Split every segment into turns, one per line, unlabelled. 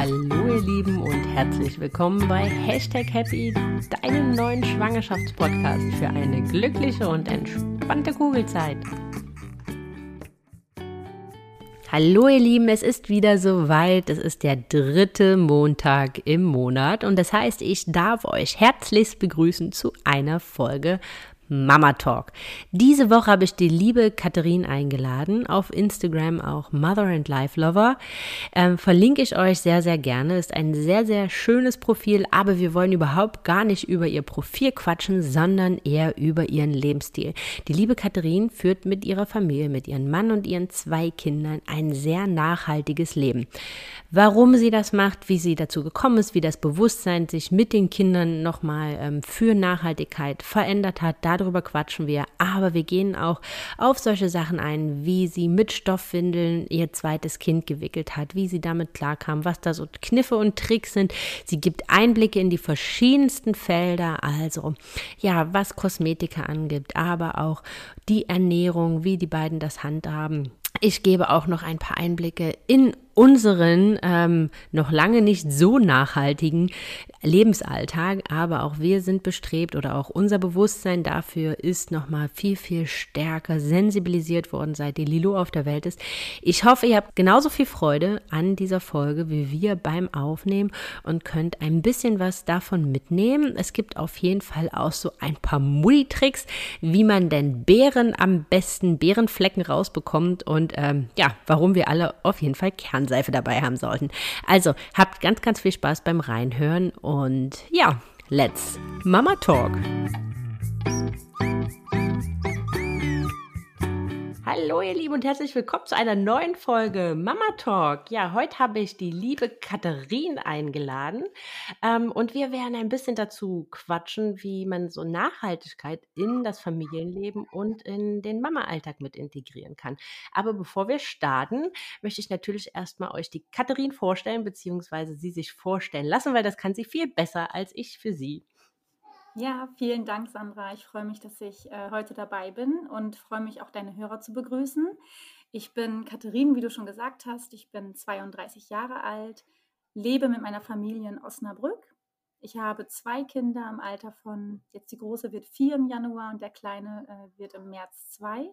Hallo ihr Lieben und herzlich willkommen bei Hashtag Happy, deinem neuen Schwangerschaftspodcast für eine glückliche und entspannte Kugelzeit. Hallo ihr Lieben, es ist wieder soweit. Es ist der dritte Montag im Monat und das heißt, ich darf euch herzlichst begrüßen zu einer Folge Mama Talk. Diese Woche habe ich die liebe Katharine eingeladen, auf Instagram auch Mother and Life Lover. Ähm, verlinke ich euch sehr, sehr gerne. Ist ein sehr, sehr schönes Profil, aber wir wollen überhaupt gar nicht über ihr Profil quatschen, sondern eher über ihren Lebensstil. Die liebe Katharine führt mit ihrer Familie, mit ihrem Mann und ihren zwei Kindern ein sehr nachhaltiges Leben. Warum sie das macht, wie sie dazu gekommen ist, wie das Bewusstsein sich mit den Kindern nochmal ähm, für Nachhaltigkeit verändert hat, darüber quatschen wir. Aber wir gehen auch auf solche Sachen ein, wie sie mit Stoffwindeln ihr zweites Kind gewickelt hat, wie sie damit klarkam, was da so Kniffe und Tricks sind. Sie gibt Einblicke in die verschiedensten Felder, also ja, was Kosmetika angibt, aber auch die Ernährung, wie die beiden das handhaben. Ich gebe auch noch ein paar Einblicke in unseren ähm, noch lange nicht so nachhaltigen Lebensalltag, aber auch wir sind bestrebt oder auch unser Bewusstsein dafür ist nochmal viel, viel stärker sensibilisiert worden, seit die Lilo auf der Welt ist. Ich hoffe, ihr habt genauso viel Freude an dieser Folge wie wir beim Aufnehmen und könnt ein bisschen was davon mitnehmen. Es gibt auf jeden Fall auch so ein paar Mui-Tricks, wie man denn Beeren am besten, Beerenflecken rausbekommt und ähm, ja, warum wir alle auf jeden Fall Kernseife dabei haben sollten. Also habt ganz, ganz viel Spaß beim Reinhören und ja, let's Mama Talk. Hallo ihr Lieben und herzlich willkommen zu einer neuen Folge Mama Talk. Ja, heute habe ich die liebe Katharine eingeladen ähm, und wir werden ein bisschen dazu quatschen, wie man so Nachhaltigkeit in das Familienleben und in den Mama-Alltag mit integrieren kann. Aber bevor wir starten, möchte ich natürlich erstmal euch die Katharine vorstellen, beziehungsweise sie sich vorstellen lassen, weil das kann sie viel besser als ich für sie.
Ja, vielen Dank, Sandra. Ich freue mich, dass ich äh, heute dabei bin und freue mich auch, deine Hörer zu begrüßen. Ich bin Katharine, wie du schon gesagt hast. Ich bin 32 Jahre alt, lebe mit meiner Familie in Osnabrück. Ich habe zwei Kinder im Alter von, jetzt die große wird vier im Januar und der kleine äh, wird im März zwei.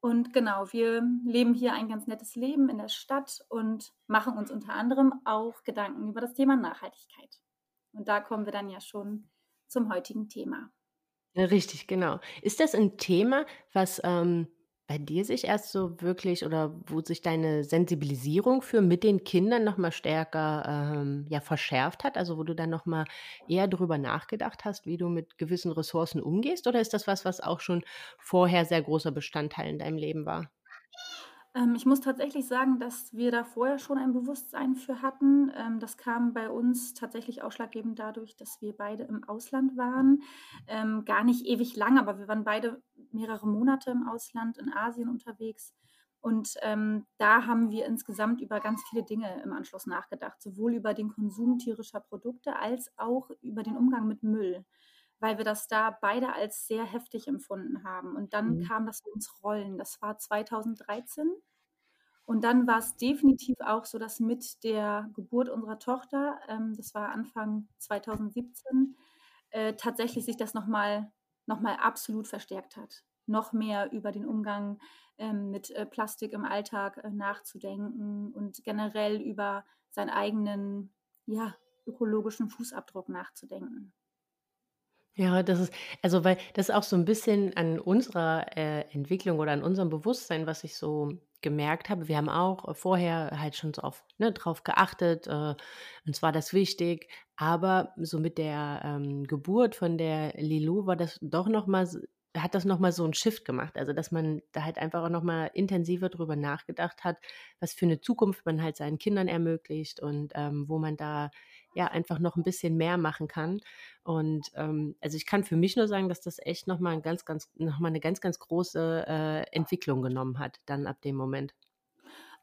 Und genau, wir leben hier ein ganz nettes Leben in der Stadt und machen uns unter anderem auch Gedanken über das Thema Nachhaltigkeit. Und da kommen wir dann ja schon zum heutigen Thema.
Richtig, genau. Ist das ein Thema, was ähm, bei dir sich erst so wirklich oder wo sich deine Sensibilisierung für mit den Kindern nochmal stärker ähm, ja, verschärft hat? Also wo du dann nochmal eher darüber nachgedacht hast, wie du mit gewissen Ressourcen umgehst? Oder ist das was, was auch schon vorher sehr großer Bestandteil in deinem Leben war?
Ähm, ich muss tatsächlich sagen, dass wir da vorher schon ein Bewusstsein für hatten. Ähm, das kam bei uns tatsächlich ausschlaggebend dadurch, dass wir beide im Ausland waren. Ähm, gar nicht ewig lang, aber wir waren beide mehrere Monate im Ausland, in Asien unterwegs. Und ähm, da haben wir insgesamt über ganz viele Dinge im Anschluss nachgedacht, sowohl über den Konsum tierischer Produkte als auch über den Umgang mit Müll weil wir das da beide als sehr heftig empfunden haben. Und dann mhm. kam das ins Rollen. Das war 2013. Und dann war es definitiv auch so, dass mit der Geburt unserer Tochter, ähm, das war Anfang 2017, äh, tatsächlich sich das nochmal noch mal absolut verstärkt hat. Noch mehr über den Umgang ähm, mit äh, Plastik im Alltag äh, nachzudenken und generell über seinen eigenen ja, ökologischen Fußabdruck nachzudenken.
Ja, das ist also, weil das ist auch so ein bisschen an unserer, äh, Entwicklung oder an unserem Bewusstsein, was ich so gemerkt habe. Wir haben auch vorher halt schon so auf ne, drauf geachtet, äh, uns war das wichtig, aber so mit der, ähm, Geburt von der Lilou war das doch noch mal hat das noch mal so 'n Shift gemacht. Also, dass man da halt einfach auch noch mal intensiver drüber nachgedacht hat, was für eine Zukunft man halt seinen Kindern ermöglicht und, ähm, wo man da ja einfach noch ein bisschen mehr machen kann. Und ähm, also ich kann für mich nur sagen, dass das echt nochmal ein ganz, ganz, noch mal eine ganz, ganz große äh, Entwicklung genommen hat, dann ab dem Moment.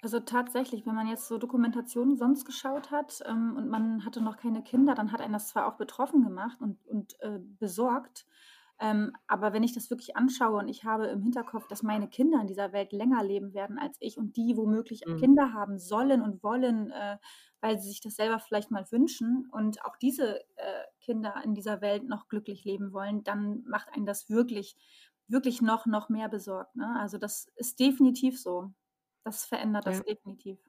Also tatsächlich, wenn man jetzt so Dokumentationen sonst geschaut hat ähm, und man hatte noch keine Kinder, dann hat einen das zwar auch betroffen gemacht und, und äh, besorgt. Ähm, aber wenn ich das wirklich anschaue und ich habe im Hinterkopf, dass meine Kinder in dieser Welt länger leben werden als ich und die womöglich
Mhm.
Kinder haben sollen und wollen, äh, weil sie sich das selber vielleicht mal wünschen und auch diese äh, Kinder in dieser Welt noch glücklich leben wollen, dann macht einen das wirklich, wirklich noch, noch mehr besorgt. Ne? Also das ist definitiv so. Das verändert das
Ja.
definitiv.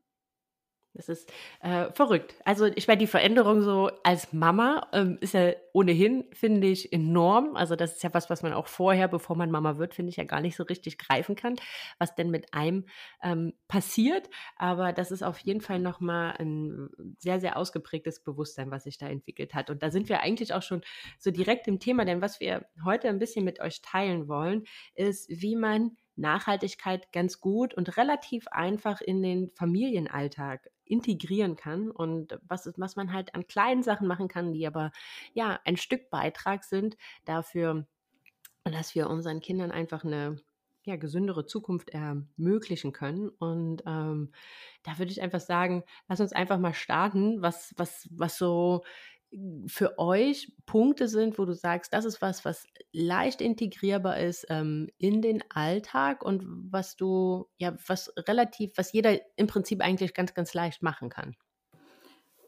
Das ist äh, verrückt. Also ich meine, die Veränderung so als Mama ähm, ist ja ohnehin, finde ich, enorm. Also das ist ja was, was man auch vorher, bevor man Mama wird, finde ich, ja gar nicht so richtig greifen kann, was denn mit einem ähm, passiert. Aber das ist auf jeden Fall nochmal ein sehr, sehr ausgeprägtes Bewusstsein, was sich da entwickelt hat. Und da sind wir eigentlich auch schon so direkt im Thema, denn was wir heute ein bisschen mit euch teilen wollen, ist, wie man Nachhaltigkeit ganz gut und relativ einfach in den Familienalltag integrieren kann und was, was man halt an kleinen Sachen machen kann, die aber ja ein Stück Beitrag sind dafür, dass wir unseren Kindern einfach eine ja, gesündere Zukunft ermöglichen können. Und ähm, da würde ich einfach sagen, lass uns einfach mal starten, was, was, was so für euch Punkte sind, wo du sagst, das ist was, was leicht integrierbar ist ähm, in den Alltag und was du, ja, was relativ, was jeder im Prinzip eigentlich ganz, ganz leicht machen kann.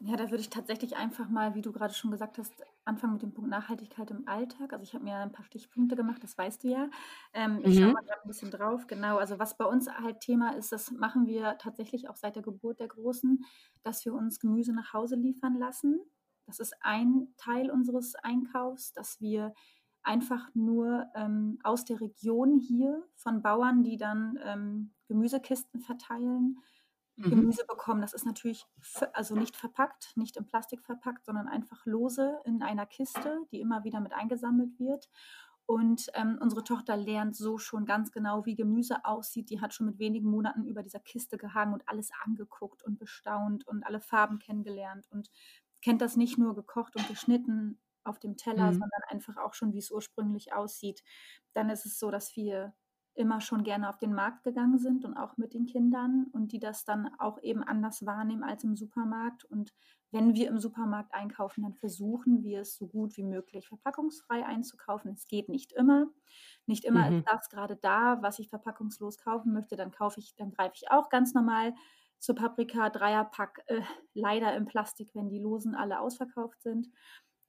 Ja, da würde ich tatsächlich einfach mal, wie du gerade schon gesagt hast, anfangen mit dem Punkt Nachhaltigkeit im Alltag. Also ich habe mir ein paar Stichpunkte gemacht, das weißt du ja. Ähm, ich schaue
Mhm.
mal gerade ein bisschen drauf. Genau, also was bei uns halt Thema ist, das machen wir tatsächlich auch seit der Geburt der Großen, dass wir uns Gemüse nach Hause liefern lassen. Das ist ein Teil unseres Einkaufs, dass wir einfach nur ähm, aus der Region hier von Bauern, die dann ähm, Gemüsekisten verteilen,
Mhm.
Gemüse bekommen. Das ist natürlich also nicht verpackt, nicht in Plastik verpackt, sondern einfach lose in einer Kiste, die immer wieder mit eingesammelt wird. Und ähm, unsere Tochter lernt so schon ganz genau, wie Gemüse aussieht. Die hat schon mit wenigen Monaten über dieser Kiste gehangen und alles angeguckt und bestaunt und alle Farben kennengelernt und kennt das nicht nur gekocht und geschnitten auf dem Teller,
Mhm.
sondern einfach auch schon, wie es ursprünglich aussieht. Dann ist es so, dass wir immer schon gerne auf den Markt gegangen sind und auch mit den Kindern und die das dann auch eben anders wahrnehmen als im Supermarkt. Und wenn wir im Supermarkt einkaufen, dann versuchen wir es so gut wie möglich verpackungsfrei einzukaufen. Es geht nicht immer. Nicht immer
Mhm.
ist das gerade da, was ich verpackungslos kaufen möchte. Dann kaufe ich, dann greife ich auch ganz normal zur Paprika Dreierpack, äh, leider im Plastik, wenn die Losen alle ausverkauft sind.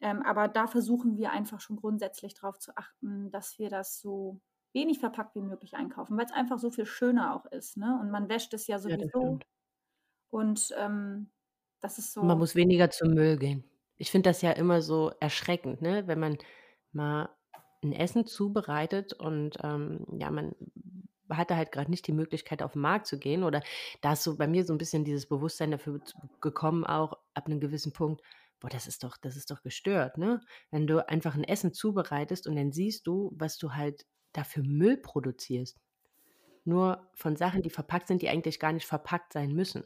Ähm, aber da versuchen wir einfach schon grundsätzlich darauf zu achten, dass wir das so wenig verpackt wie möglich einkaufen, weil es einfach so viel schöner auch ist. Ne? Und man wäscht es ja
Ja,
sowieso.
stimmt.
Und ähm, das ist
Man
so,
muss weniger zum Müll gehen. Ich finde das ja immer so erschreckend, ne? wenn man mal ein Essen zubereitet und ähm, ja, man hatte halt gerade nicht die Möglichkeit, auf den Markt zu gehen. Oder da ist so bei mir so ein bisschen dieses Bewusstsein dafür gekommen, auch ab einem gewissen Punkt, boah, das ist doch, das ist doch gestört, ne? Wenn du einfach ein Essen zubereitest und dann siehst du, was du halt dafür Müll produzierst. Nur von Sachen, die verpackt sind, die eigentlich gar nicht verpackt sein müssen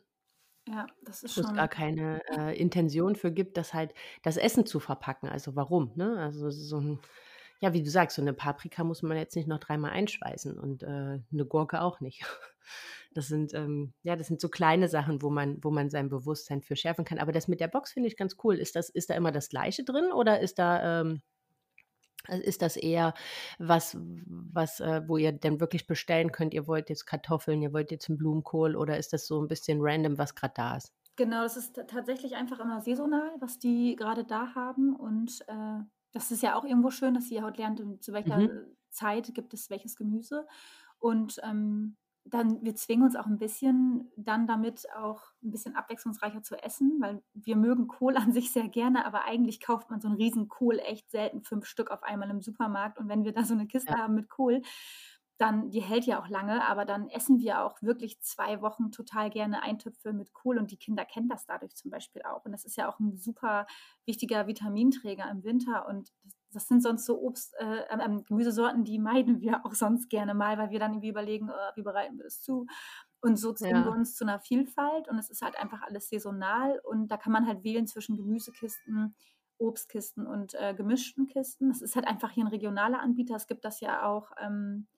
ja, das ist
wo es gar
schon,
keine äh, Intention für gibt, das halt das Essen zu verpacken. Also warum? Ne? Also so ein, ja, wie du sagst, so eine Paprika muss man jetzt nicht noch dreimal einschweißen und äh, eine Gurke auch nicht. Das sind ähm, ja, das sind so kleine Sachen, wo man, wo man sein Bewusstsein für schärfen kann. Aber das mit der Box finde ich ganz cool. Ist das, ist da immer das Gleiche drin oder ist da ähm, ist das eher was, was, äh, wo ihr denn wirklich bestellen könnt? Ihr wollt jetzt Kartoffeln, ihr wollt jetzt einen Blumenkohl oder ist das so ein bisschen random, was gerade da ist?
genau, das ist tatsächlich einfach immer saisonal, was die gerade da haben. Und äh, das ist ja auch irgendwo schön, dass ihr heute lernt, zu welcher
Mhm.
Zeit gibt es welches Gemüse. Und ähm, dann, wir zwingen uns auch ein bisschen dann damit auch ein bisschen abwechslungsreicher zu essen, weil wir mögen Kohl an sich sehr gerne, aber eigentlich kauft man so einen riesen Kohl echt selten fünf Stück auf einmal im Supermarkt. Und wenn wir da so eine Kiste
Ja.
haben mit Kohl, dann, die hält ja auch lange, aber dann essen wir auch wirklich zwei Wochen total gerne Eintöpfe mit Kohl und die Kinder kennen das dadurch zum Beispiel auch. Und das ist ja auch ein super wichtiger Vitaminträger im Winter und das, das sind sonst so Obst, äh, ähm, Gemüsesorten, die meiden wir auch sonst gerne mal, weil wir dann irgendwie überlegen, äh, wie bereiten wir das zu. Und so zwingen wir
Ja.
uns zu einer Vielfalt und es ist halt einfach alles saisonal und da kann man halt wählen zwischen Gemüsekisten, Obstkisten und äh, gemischten Kisten. Das ist halt einfach hier ein regionaler Anbieter. Es gibt das ja auch ähm,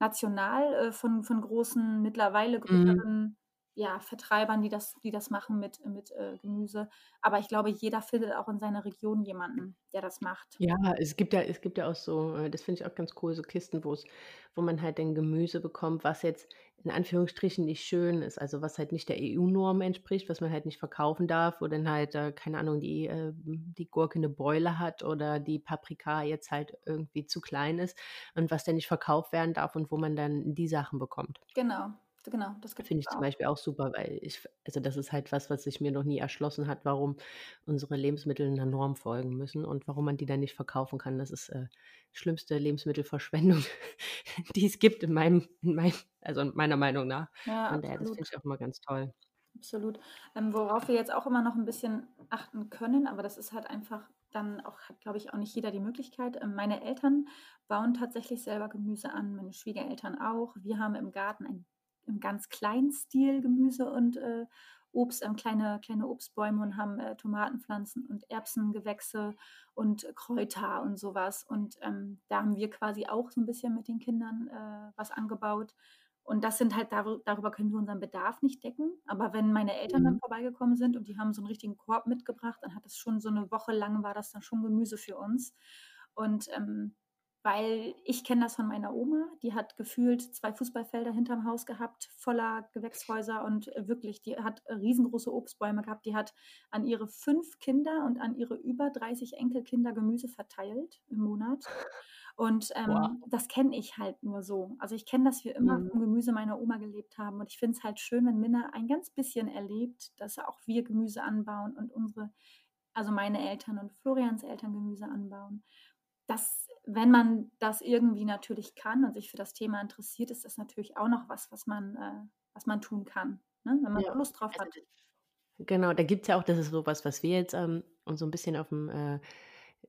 national äh, von, von großen, mittlerweile
Mhm.
größeren ja, Vertreibern, die das, die das machen mit, mit äh, Gemüse. Aber ich glaube, jeder findet auch in seiner Region jemanden, der das macht.
Ja, es gibt ja es gibt ja auch so, äh, das finde ich auch ganz cool, so Kisten, wo's wo man halt dann Gemüse bekommt, was jetzt in Anführungsstrichen nicht schön ist, also was halt nicht der EU-Norm entspricht, was man halt nicht verkaufen darf, wo dann halt, äh, keine Ahnung, die, äh, die Gurke eine Beule hat oder die Paprika jetzt halt irgendwie zu klein ist und was dann nicht verkauft werden darf und wo man dann die Sachen bekommt.
Genau. Genau, das
Finde ich zum Beispiel auch super, weil ich also das ist halt was, was sich mir noch nie erschlossen hat, warum unsere Lebensmittel einer Norm folgen müssen und warum man die dann nicht verkaufen kann. Das ist, äh, schlimmste Lebensmittelverschwendung, die es gibt in meinem in meinem also meiner Meinung nach.
Ja,
Von daher, das finde ich auch immer ganz toll.
Absolut. Ähm, worauf wir jetzt auch immer noch ein bisschen achten können, aber das ist halt einfach dann auch, hat glaube ich auch nicht jeder die Möglichkeit. Ähm, meine Eltern bauen tatsächlich selber Gemüse an, meine Schwiegereltern auch. Wir haben im Garten ein im ganz kleinen Stil Gemüse und äh, Obst, ähm, kleine, kleine Obstbäume und haben äh, Tomatenpflanzen und Erbsengewächse und Kräuter und sowas. Und ähm, da haben wir quasi auch so ein bisschen mit den Kindern äh, was angebaut. Und das sind halt, dar darüber können wir unseren Bedarf nicht decken. Aber wenn meine Eltern mhm. dann vorbeigekommen sind und die haben so einen richtigen Korb mitgebracht, dann hat das schon so eine Woche lang war das dann schon Gemüse für uns. Und ähm, weil ich kenne das von meiner Oma, die hat gefühlt zwei Fußballfelder hinterm Haus gehabt, voller Gewächshäuser und wirklich, die hat riesengroße Obstbäume gehabt. Die hat an ihre fünf Kinder und an ihre über 30 Enkelkinder Gemüse verteilt im Monat. Und ähm, wow. das kenne ich halt nur so. Also ich kenne, dass wir immer mhm. vom Gemüse meiner Oma gelebt haben. Und ich finde es halt schön, wenn Minna ein ganz bisschen erlebt, dass auch wir Gemüse anbauen und unsere, also meine Eltern und Florians Eltern Gemüse anbauen. Das wenn man das irgendwie natürlich kann und sich für das Thema interessiert, ist das natürlich auch noch was, was man, äh, was man tun kann, ne? wenn man ja. Lust drauf hat.
Genau, da gibt es ja auch, das ist sowas, was wir jetzt ähm, so ein bisschen auf dem äh,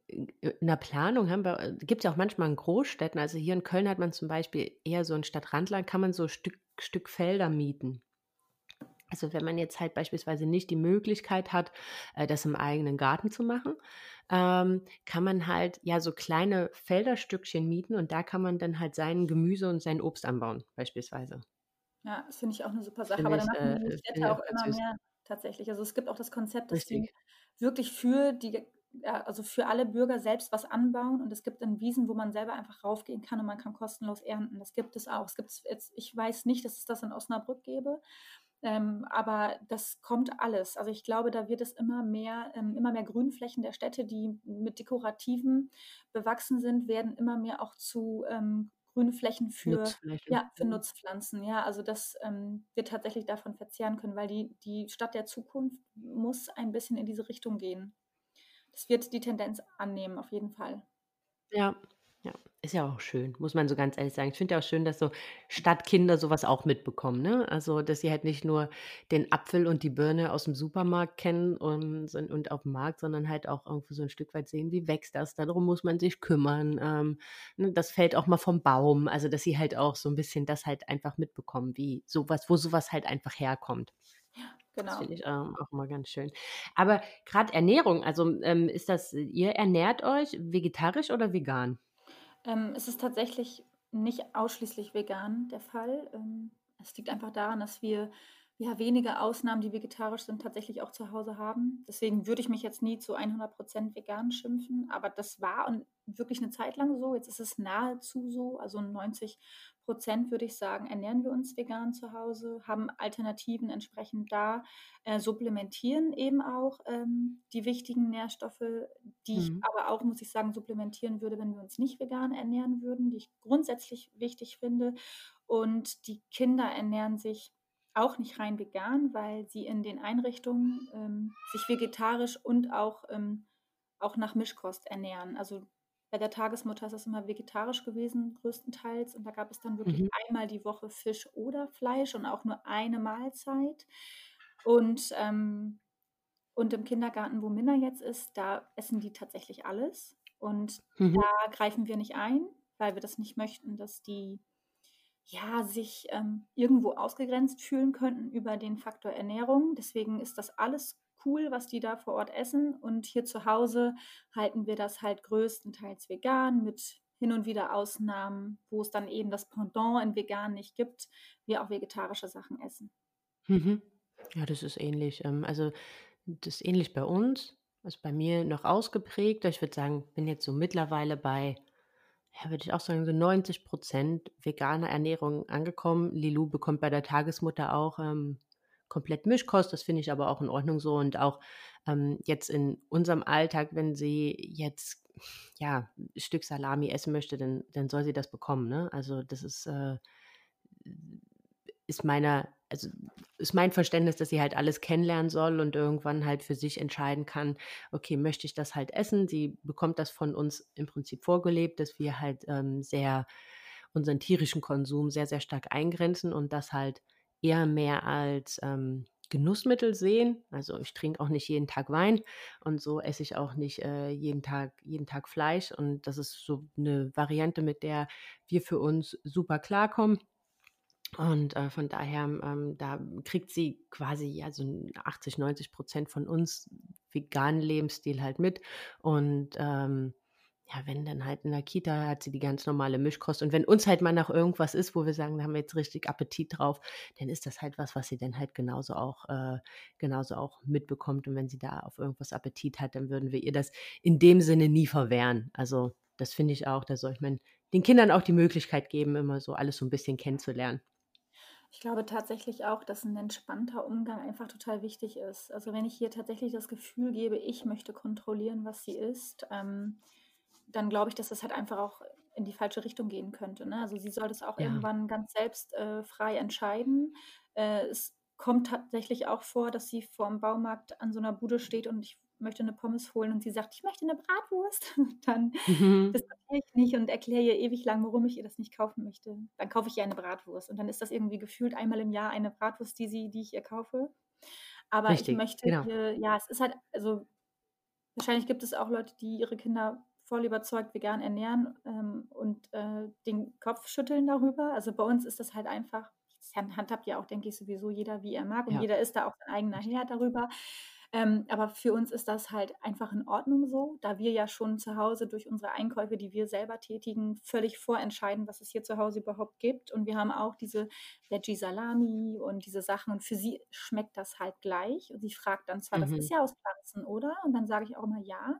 in der Planung haben, äh, gibt es ja auch manchmal in Großstädten, also hier in Köln hat man zum Beispiel eher so ein Stadtrandland, kann man so Stück, Stück Felder mieten. Also wenn man jetzt halt beispielsweise nicht die Möglichkeit hat, äh, das im eigenen Garten zu machen, ähm, kann man halt ja so kleine Felderstückchen mieten und da kann man dann halt sein Gemüse und sein Obst anbauen, beispielsweise.
Ja, das finde ich auch eine super Sache. Find Aber dann machen die äh, Städte auch immer mehr tatsächlich. Also es gibt auch das Konzept, dass Richtig. die wirklich für die ja, also für alle Bürger selbst was anbauen und es gibt dann Wiesen, wo man selber einfach raufgehen kann und man kann kostenlos ernten. Das gibt es auch. Es gibt jetzt, ich weiß nicht, dass es das in Osnabrück gäbe, ähm, aber das kommt alles. Also ich glaube, da wird es immer mehr, ähm, immer mehr Grünflächen der Städte, die mit Dekorativen bewachsen sind, werden immer mehr auch zu ähm, grüne Flächen für, ja, für Nutzpflanzen. Ja, also das ähm, wird tatsächlich davon verzehren können, weil die, die Stadt der Zukunft muss ein bisschen in diese Richtung gehen. Das wird die Tendenz annehmen, auf jeden Fall.
Ja, ist ja auch schön, muss man so ganz ehrlich sagen. Ich finde ja auch schön, dass so Stadtkinder sowas auch mitbekommen, ne? Also, dass sie halt nicht nur den Apfel und die Birne aus dem Supermarkt kennen und und aufm Markt, sondern halt auch irgendwo so ein Stück weit sehen, wie wächst das? Darum muss man sich kümmern. Ähm, ne, das fällt auch mal vom Baum. Also, dass sie halt auch so ein bisschen das halt einfach mitbekommen, wie sowas, wo sowas halt einfach herkommt.
Ja, genau. Das
finde ich, ähm, auch mal ganz schön. Aber gerade Ernährung, also, ähm, ist das ihr ernährt euch vegetarisch oder vegan?
Ähm, es ist tatsächlich nicht ausschließlich vegan der Fall. Ähm, es liegt einfach daran, dass wir ja wenige Ausnahmen, die vegetarisch sind, tatsächlich auch zu Hause haben. Deswegen würde ich mich jetzt nie zu 100% vegan schimpfen, aber das war und wirklich eine Zeit lang so. Jetzt ist es nahezu so, also 90 Prozent würde ich sagen, ernähren wir uns vegan zu Hause, haben Alternativen entsprechend da, äh, supplementieren eben auch ähm, die wichtigen Nährstoffe, die mhm. ich aber auch, muss ich sagen, supplementieren würde, wenn wir uns nicht vegan ernähren würden, die ich grundsätzlich wichtig finde. Und die Kinder ernähren sich auch nicht rein vegan, weil sie in den Einrichtungen ähm, sich vegetarisch und auch, ähm, auch nach Mischkost ernähren. Also bei der Tagesmutter ist es immer vegetarisch gewesen, größtenteils. Und da gab es dann wirklich mhm. einmal die Woche Fisch oder Fleisch und auch nur eine Mahlzeit. Und, ähm, und im Kindergarten, wo Minna jetzt ist, da essen die tatsächlich alles. Und mhm. da greifen wir nicht ein, weil wir das nicht möchten, dass die ja, sich ähm, irgendwo ausgegrenzt fühlen könnten über den Faktor Ernährung. Deswegen ist das alles cool, was die da vor Ort essen. Und hier zu Hause halten wir das halt größtenteils vegan mit hin und wieder Ausnahmen, wo es dann eben das Pendant in vegan nicht gibt, wir auch vegetarische Sachen essen.
Mhm. Ja, das ist ähnlich. Ähm, also, das ist ähnlich bei uns. Also, bei mir noch ausgeprägter. Ich würde sagen, bin jetzt so mittlerweile bei, ja, würde ich auch sagen, so 90% veganer Ernährung angekommen. Lilou bekommt bei der Tagesmutter auch, ähm, komplett Mischkost. Das finde ich aber auch in Ordnung so. Und auch, ähm, jetzt in unserem Alltag, wenn sie jetzt, ja, 'n Stück Salami essen möchte, dann dann soll sie das bekommen, ne? Also, das ist, äh ist meiner also, ist mein Verständnis, dass sie halt alles kennenlernen soll und irgendwann halt für sich entscheiden kann: „Okay, möchte ich das halt essen?“ Sie bekommt das von uns im Prinzip vorgelebt, dass wir halt, ähm, sehr unseren tierischen Konsum sehr, sehr stark eingrenzen und das halt eher mehr als, ähm, Genussmittel sehen. Also, ich trinke auch nicht jeden Tag Wein und so esse ich auch nicht, äh, jeden Tag jeden Tag Fleisch und das ist so 'ne Variante, mit der wir für uns super klarkommen. Und, äh, von daher, ähm, da kriegt sie quasi ja so 'n 80, 90% von uns veganen Lebensstil halt mit. Und, ähm, ja, wenn dann halt in der Kita hat sie die ganz normale Mischkost. Und wenn uns halt mal nach irgendwas ist, wo wir sagen, da haben wir jetzt richtig Appetit drauf, dann ist das halt was, was sie dann halt genauso auch äh, genauso auch mitbekommt. Und wenn sie da auf irgendwas Appetit hat, dann würden wir ihr das in dem Sinne nie verwehren. Also, das finde ich auch, da sollte man den Kindern auch die Möglichkeit geben, immer so alles so 'n bisschen kennenzulernen.
Ich glaube tatsächlich auch, dass 'n entspannter Umgang einfach total wichtig ist. Also, wenn ich ihr tatsächlich das Gefühl gebe, ich möchte kontrollieren, was sie isst, ähm, dann glaube ich, dass das halt einfach auch in die falsche Richtung gehen könnte, ne? Also, sie soll das auch
Ja.
irgendwann ganz selbst, äh, frei entscheiden. Äh, es kommt tatsächlich auch vor, dass sie vorm Baumarkt an so 'ner Bude steht und ich möchte 'ne Pommes holen und sie sagt: „Ich möchte 'ne Bratwurst.“ Dann
Mhm.
diskutiere ich nicht und erkläre ihr ewig lang, warum ich ihr das nicht kaufen möchte. Dann kaufe ich ihr eine Bratwurst und dann ist das irgendwie gefühlt einmal im Jahr eine Bratwurst, die sie die ich ihr kaufe. Aber ich
Richtig,
möchte
genau.
ihr ja, es ist halt also, wahrscheinlich gibt es auch Leute, die ihre Kinder voll überzeugt vegan ernähren, ähm, und, äh, den Kopf schütteln darüber. Also, bei uns ist das halt einfach das han handhabt ja auch, denke ich, sowieso jeder, wie er mag und
Ja.
jeder ist da auch sein eigener. Herr darüber. Ähm, aber für uns ist das halt einfach in Ordnung so, da wir ja schon zu Hause durch unsere Einkäufe, die wir selber tätigen, völlig vorentscheiden, was es hier zu Hause überhaupt gibt. Und wir haben auch diese Veggie-Salami und diese Sachen und für sie schmeckt das halt gleich. Und sie fragt dann zwar: „Das ist
Mhm.
ja aus Pflanzen, oder?“ Und dann sage ich auch immer: „Ja.“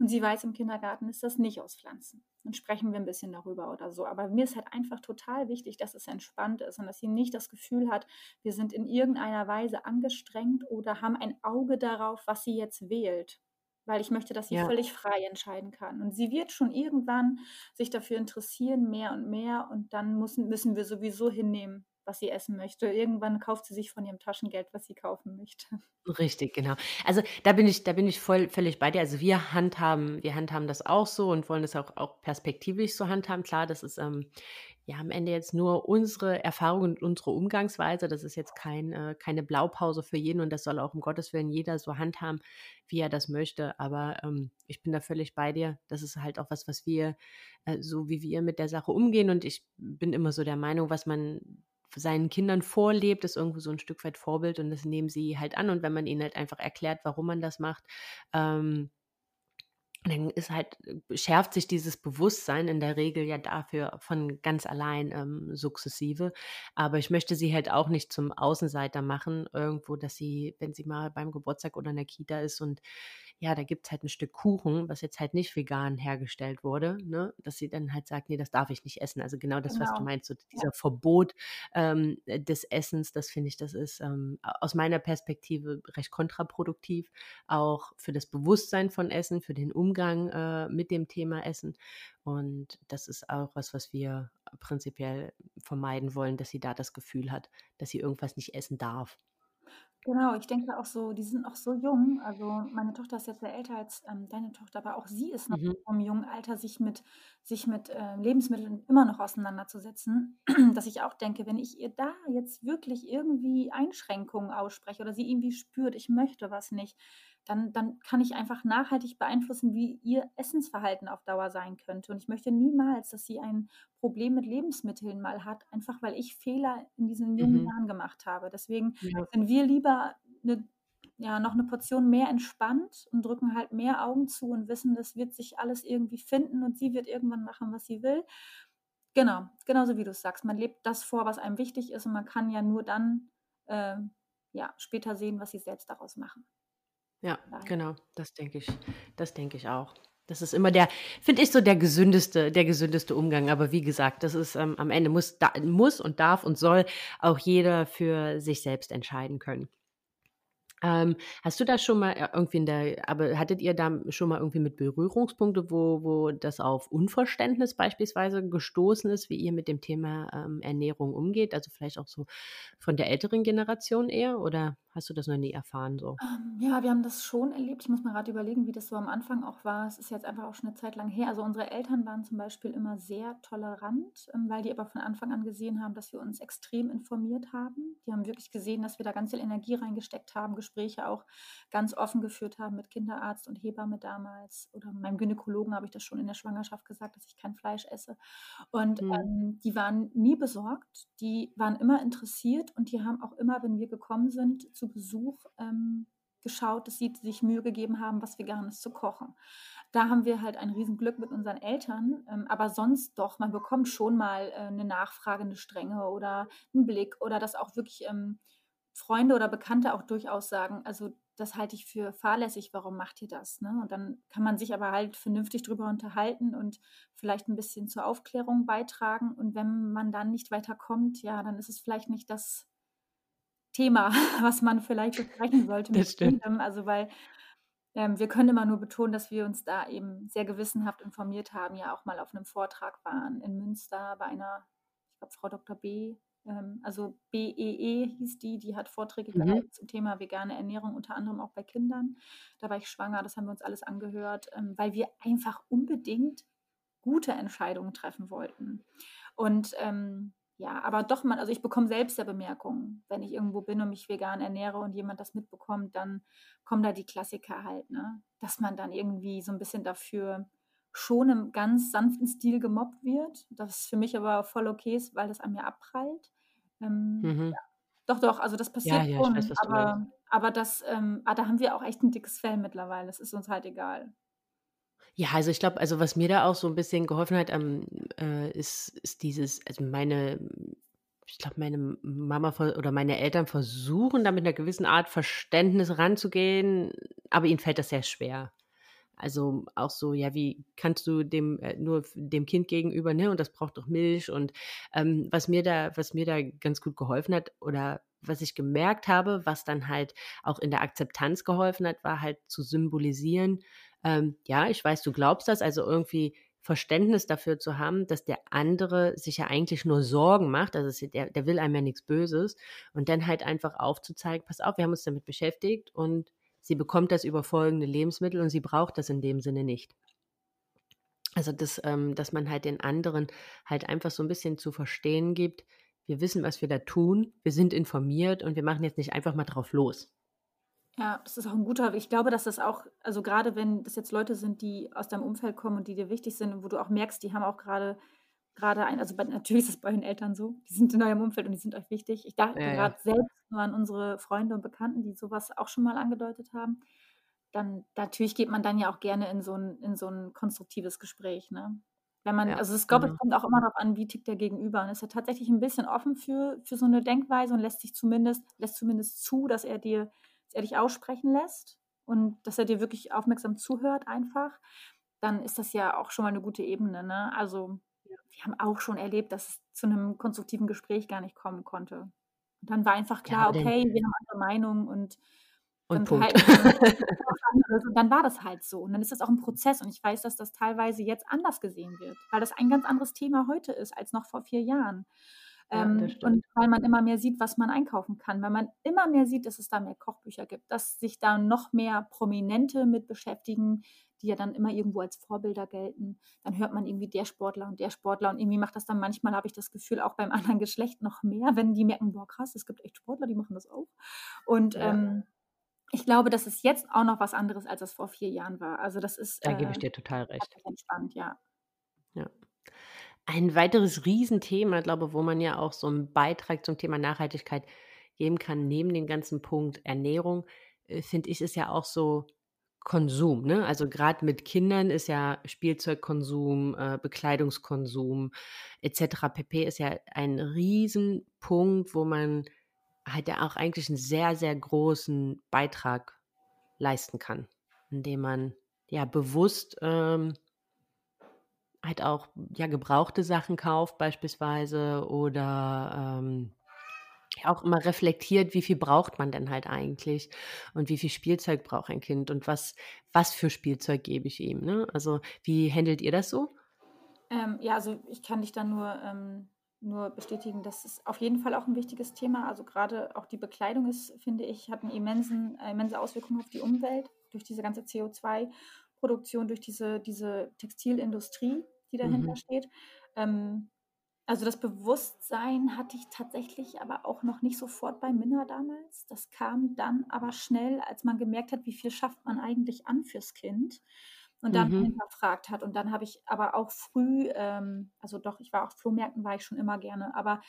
Und sie weiß, im Kindergarten ist das nicht aus Pflanzen. Dann sprechen wir 'n bisschen darüber oder so. Aber mir ist halt einfach total wichtig, dass es entspannt ist und dass sie nicht das Gefühl hat, wir sind in irgendeiner Weise angestrengt oder haben ein Auge darauf, was sie jetzt wählt. Weil ich möchte, dass sie
Ja.
völlig frei entscheiden kann. Und sie wird schon irgendwann sich dafür interessieren, mehr und mehr und dann mussen müssen wir sowieso hinnehmen, was sie essen möchte. Irgendwann kauft sie sich von ihrem Taschengeld, was sie kaufen möchte.
Richtig, genau. Also, da bin ich da bin ich voll völlig bei dir. Also, wir handhaben wir handhaben das auch so und wollen das auch auch perspektivisch so handhaben. Klar, das ist, ähm, ja, am Ende jetzt nur unsere Erfahrung und unsere Umgangsweise. Das ist jetzt kein äh, keine Blaupause für jeden und das soll auch um Gottes Willen jeder so handhaben, wie er das möchte. Aber, ähm, ich bin da völlig bei dir. Das ist halt auch was, was wir äh, so wie wir mit der Sache umgehen und ich bin immer so der Meinung, was man seinen Kindern vorlebt, ist irgendwo so 'n Stück weit Vorbild und das nehmen sie halt an. Und wenn man ihnen halt einfach erklärt, warum man das macht, ähm dann ist halt schärft sich dieses Bewusstsein in der Regel ja dafür von ganz allein, ähm, sukzessive. Aber ich möchte sie halt auch nicht zum Außenseiter machen irgendwo, dass sie, wenn sie mal beim Geburtstag oder in der Kita ist und ja, da gibt's halt 'n Stück Kuchen, was jetzt halt nicht vegan hergestellt wurde, ne, dass sie dann halt sagt: „Ne, das darf ich nicht essen.“ Also, genau das, was du
Genau.
meinst, so
Ja.
dieser Verbot, ähm, des Essens, das finde ich, das ist, ähm, aus meiner Perspektive recht kontraproduktiv, auch für das Bewusstsein von Essen, für den Umgang, äh, mit dem Thema Essen. Und das ist auch was, was wir prinzipiell vermeiden wollen, dass sie da das Gefühl hat, dass sie irgendwas nicht essen darf.
Genau, ich denke auch so, die sind noch so jung. Also, meine Tochter ist jetzt sehr älter als, ähm, deine Tochter, aber auch sie ist noch
Mhm.
im jungen Alter, sich mit sich mit, äh, Lebensmitteln immer noch auseinanderzusetzen, dass ich auch denke, wenn ich ihr da jetzt wirklich irgendwie Einschränkungen ausspreche oder sie irgendwie spürt, ich möchte was nicht, dann dann kann ich einfach nachhaltig beeinflussen, wie ihr Essensverhalten auf Dauer sein könnte. Und ich möchte niemals, dass sie ein Problem mit Lebensmitteln mal hat, einfach weil ich Fehler in diesen jungen
Mhm.
Jahren gemacht habe. Deswegen
Ja.
sind wir lieber 'ne ja, noch 'ne Portion mehr entspannt und drücken halt mehr Augen zu und wissen, das wird sich alles irgendwie finden und sie wird irgendwann machen, was sie will. Genau, genauso wie du's sagst. Man lebt das vor, was einem wichtig ist und man kann ja nur dann, ähm, ja, später sehen, was sie selbst daraus machen.
Ja, genau, das denke ich. Das denke ich auch. Das ist immer der, finde ich so der gesündeste, der gesündeste Umgang. Aber wie gesagt, das ist ähm, am Ende muss, da, muss und darf und soll auch jeder für sich selbst entscheiden können. Ähm, hast du da schon mal äh, irgendwie in der, aber hattet ihr da schon mal irgendwie mit Berührungspunkte, wo, wo das auf Unverständnis beispielsweise gestoßen ist, wie ihr mit dem Thema ähm, Ernährung umgeht? Also vielleicht auch so von der älteren Generation eher oder hast du das noch nie erfahren so?
Ähm, ja, wir haben das schon erlebt. Ich muss mal gerade überlegen, wie das so am Anfang auch war. Es ist jetzt einfach auch schon eine Zeit lang her. Also unsere Eltern waren zum Beispiel immer sehr tolerant, ähm, weil die aber von Anfang an gesehen haben, dass wir uns extrem informiert haben. Die haben wirklich gesehen, dass wir da ganz viel Energie reingesteckt haben, Gespräche auch ganz offen geführt haben mit Kinderarzt und Hebamme damals. Oder meinem Gynäkologen habe ich das schon in der Schwangerschaft gesagt, dass ich kein Fleisch esse. Und mhm. ähm, die waren nie besorgt, die waren immer interessiert und die haben auch immer, wenn wir gekommen sind, zu Besuch ähm, geschaut, dass sie sich Mühe gegeben haben, was Veganes zu kochen. Da haben wir halt ein Riesenglück mit unseren Eltern, ähm, aber sonst doch, man bekommt schon mal äh, eine Nachfrage, eine Strenge oder einen Blick oder dass auch wirklich ähm, Freunde oder Bekannte auch durchaus sagen, also das halte ich für fahrlässig, warum macht ihr das? Ne? Und dann kann man sich aber halt vernünftig drüber unterhalten und vielleicht ein bisschen zur Aufklärung beitragen. Und wenn man dann nicht weiterkommt, ja, dann ist es vielleicht nicht das Thema, was man vielleicht besprechen sollte
mit stimmt.
Also weil ähm, wir können immer nur betonen, dass wir uns da eben sehr gewissenhaft informiert haben, ja auch mal auf einem Vortrag waren in Münster bei einer, ich glaube, Frau Dr. B. Ähm, also BEE e hieß die, die hat Vorträge mhm. zum Thema vegane Ernährung, unter anderem auch bei Kindern. Da war ich schwanger, das haben wir uns alles angehört, ähm, weil wir einfach unbedingt gute Entscheidungen treffen wollten. Und ähm, ja, aber doch mal, also ich bekomme selbst ja Bemerkungen. Wenn ich irgendwo bin und mich vegan ernähre und jemand das mitbekommt, dann kommen da die Klassiker halt, ne? Dass man dann irgendwie so ein bisschen dafür schon im ganz sanften Stil gemobbt wird. Das für mich aber voll okay ist, weil das an mir abprallt. Ähm, mhm. ja. Doch, doch, also das passiert ja, ja, schon. Weiß, aber, aber das, ähm, ah, da haben wir auch echt ein dickes Fell mittlerweile. Das ist uns halt egal.
Ja, also ich glaube, also was mir da auch so ein bisschen geholfen hat, ähm, äh, ist, ist dieses, also meine, ich glaube, meine Mama oder meine Eltern versuchen da mit einer gewissen Art Verständnis ranzugehen, aber ihnen fällt das sehr schwer. Also auch so, ja, wie kannst du dem äh, nur dem Kind gegenüber, ne? Und das braucht doch Milch. Und ähm, was mir da, was mir da ganz gut geholfen hat oder was ich gemerkt habe, was dann halt auch in der Akzeptanz geholfen hat, war halt zu symbolisieren, ähm, ja, ich weiß, du glaubst das, also irgendwie Verständnis dafür zu haben, dass der andere sich ja eigentlich nur Sorgen macht, also der, der will einem ja nichts Böses und dann halt einfach aufzuzeigen, pass auf, wir haben uns damit beschäftigt und sie bekommt das über folgende Lebensmittel und sie braucht das in dem Sinne nicht. Also das, ähm, dass man halt den anderen halt einfach so ein bisschen zu verstehen gibt, wir wissen, was wir da tun, wir sind informiert und wir machen jetzt nicht einfach mal drauf los.
Ja, das ist auch ein guter. Ich glaube, dass das auch, also gerade wenn das jetzt Leute sind, die aus deinem Umfeld kommen und die dir wichtig sind und wo du auch merkst, die haben auch gerade gerade ein, also bei, natürlich ist es bei den Eltern so, die sind in eurem Umfeld und die sind euch wichtig. Ich dachte ja, gerade ja. selbst nur an unsere Freunde und Bekannten, die sowas auch schon mal angedeutet haben. Dann natürlich geht man dann ja auch gerne in so ein, in so ein konstruktives Gespräch, ne? Wenn man, ja, also ich glaube, es kommt auch immer darauf an, wie tickt der Gegenüber. Und ist er tatsächlich ein bisschen offen für, für so eine Denkweise und lässt sich zumindest, lässt zumindest zu, dass er dir dass er dich aussprechen lässt und dass er dir wirklich aufmerksam zuhört einfach, dann ist das ja auch schon mal eine gute Ebene. Ne? Also wir haben auch schon erlebt, dass es zu einem konstruktiven Gespräch gar nicht kommen konnte. Und dann war einfach klar, ja, okay, wir haben andere Meinungen und
und Punkt.
und dann war das halt so. Und dann ist das auch ein Prozess. Und ich weiß, dass das teilweise jetzt anders gesehen wird, weil das ein ganz anderes Thema heute ist als noch vor vier Jahren. Ähm, und weil man immer mehr sieht, was man einkaufen kann, weil man immer mehr sieht, dass es da mehr Kochbücher gibt, dass sich da noch mehr Prominente mit beschäftigen, die ja dann immer irgendwo als Vorbilder gelten. Dann hört man irgendwie der Sportler und der Sportler und irgendwie macht das dann manchmal, habe ich das Gefühl, auch beim anderen Geschlecht noch mehr, wenn die merken, boah krass, es gibt echt Sportler, die machen das auch. Und ja. ähm, ich glaube, das ist jetzt auch noch was anderes, als es vor vier Jahren war. Also das ist.
Da gebe ich äh, dir total recht.
Entspannt, ja.
Ja. Ein weiteres Riesenthema, glaube wo man ja auch so einen Beitrag zum Thema Nachhaltigkeit geben kann, neben dem ganzen Punkt Ernährung, äh, finde ich, ist ja auch so Konsum. Ne? Also gerade mit Kindern ist ja Spielzeugkonsum, äh, Bekleidungskonsum etc. pp. ist ja ein Riesenpunkt, wo man halt ja auch eigentlich einen sehr, sehr großen Beitrag leisten kann, indem man ja bewusst ähm, halt auch ja gebrauchte Sachen kauft beispielsweise oder ähm, auch immer reflektiert, wie viel braucht man denn halt eigentlich und wie viel Spielzeug braucht ein Kind und was was für Spielzeug gebe ich ihm. Ne? Also wie handelt ihr das so?
Ähm, ja, also ich kann dich da nur ähm, nur bestätigen, das ist auf jeden Fall auch ein wichtiges Thema. Also gerade auch die Bekleidung ist, finde ich, hat eine immensen, äh, immense Auswirkung auf die Umwelt durch diese ganze CO2-Produktion, durch diese, diese Textilindustrie, die dahinter mhm. steht. Ähm, also das Bewusstsein hatte ich tatsächlich aber auch noch nicht sofort bei Minna damals. Das kam dann aber schnell, als man gemerkt hat, wie viel schafft man eigentlich an fürs Kind und dann mhm. hinterfragt hat. Und dann habe ich aber auch früh, ähm, also doch, ich war auf Flohmärkten, war ich schon immer gerne, aber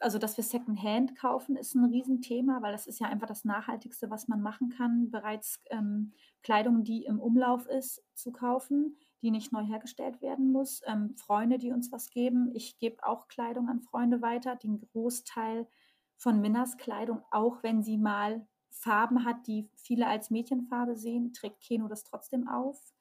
also dass wir Secondhand kaufen, ist ein Riesenthema, weil das ist ja einfach das Nachhaltigste, was man machen kann, bereits ähm, Kleidung, die im Umlauf ist, zu kaufen, die nicht neu hergestellt werden muss. Ähm, Freunde, die uns was geben. Ich gebe auch Kleidung an Freunde weiter. Den Großteil von Minnas Kleidung, auch wenn sie mal Farben hat, die viele als Mädchenfarbe sehen, trägt Keno das trotzdem auf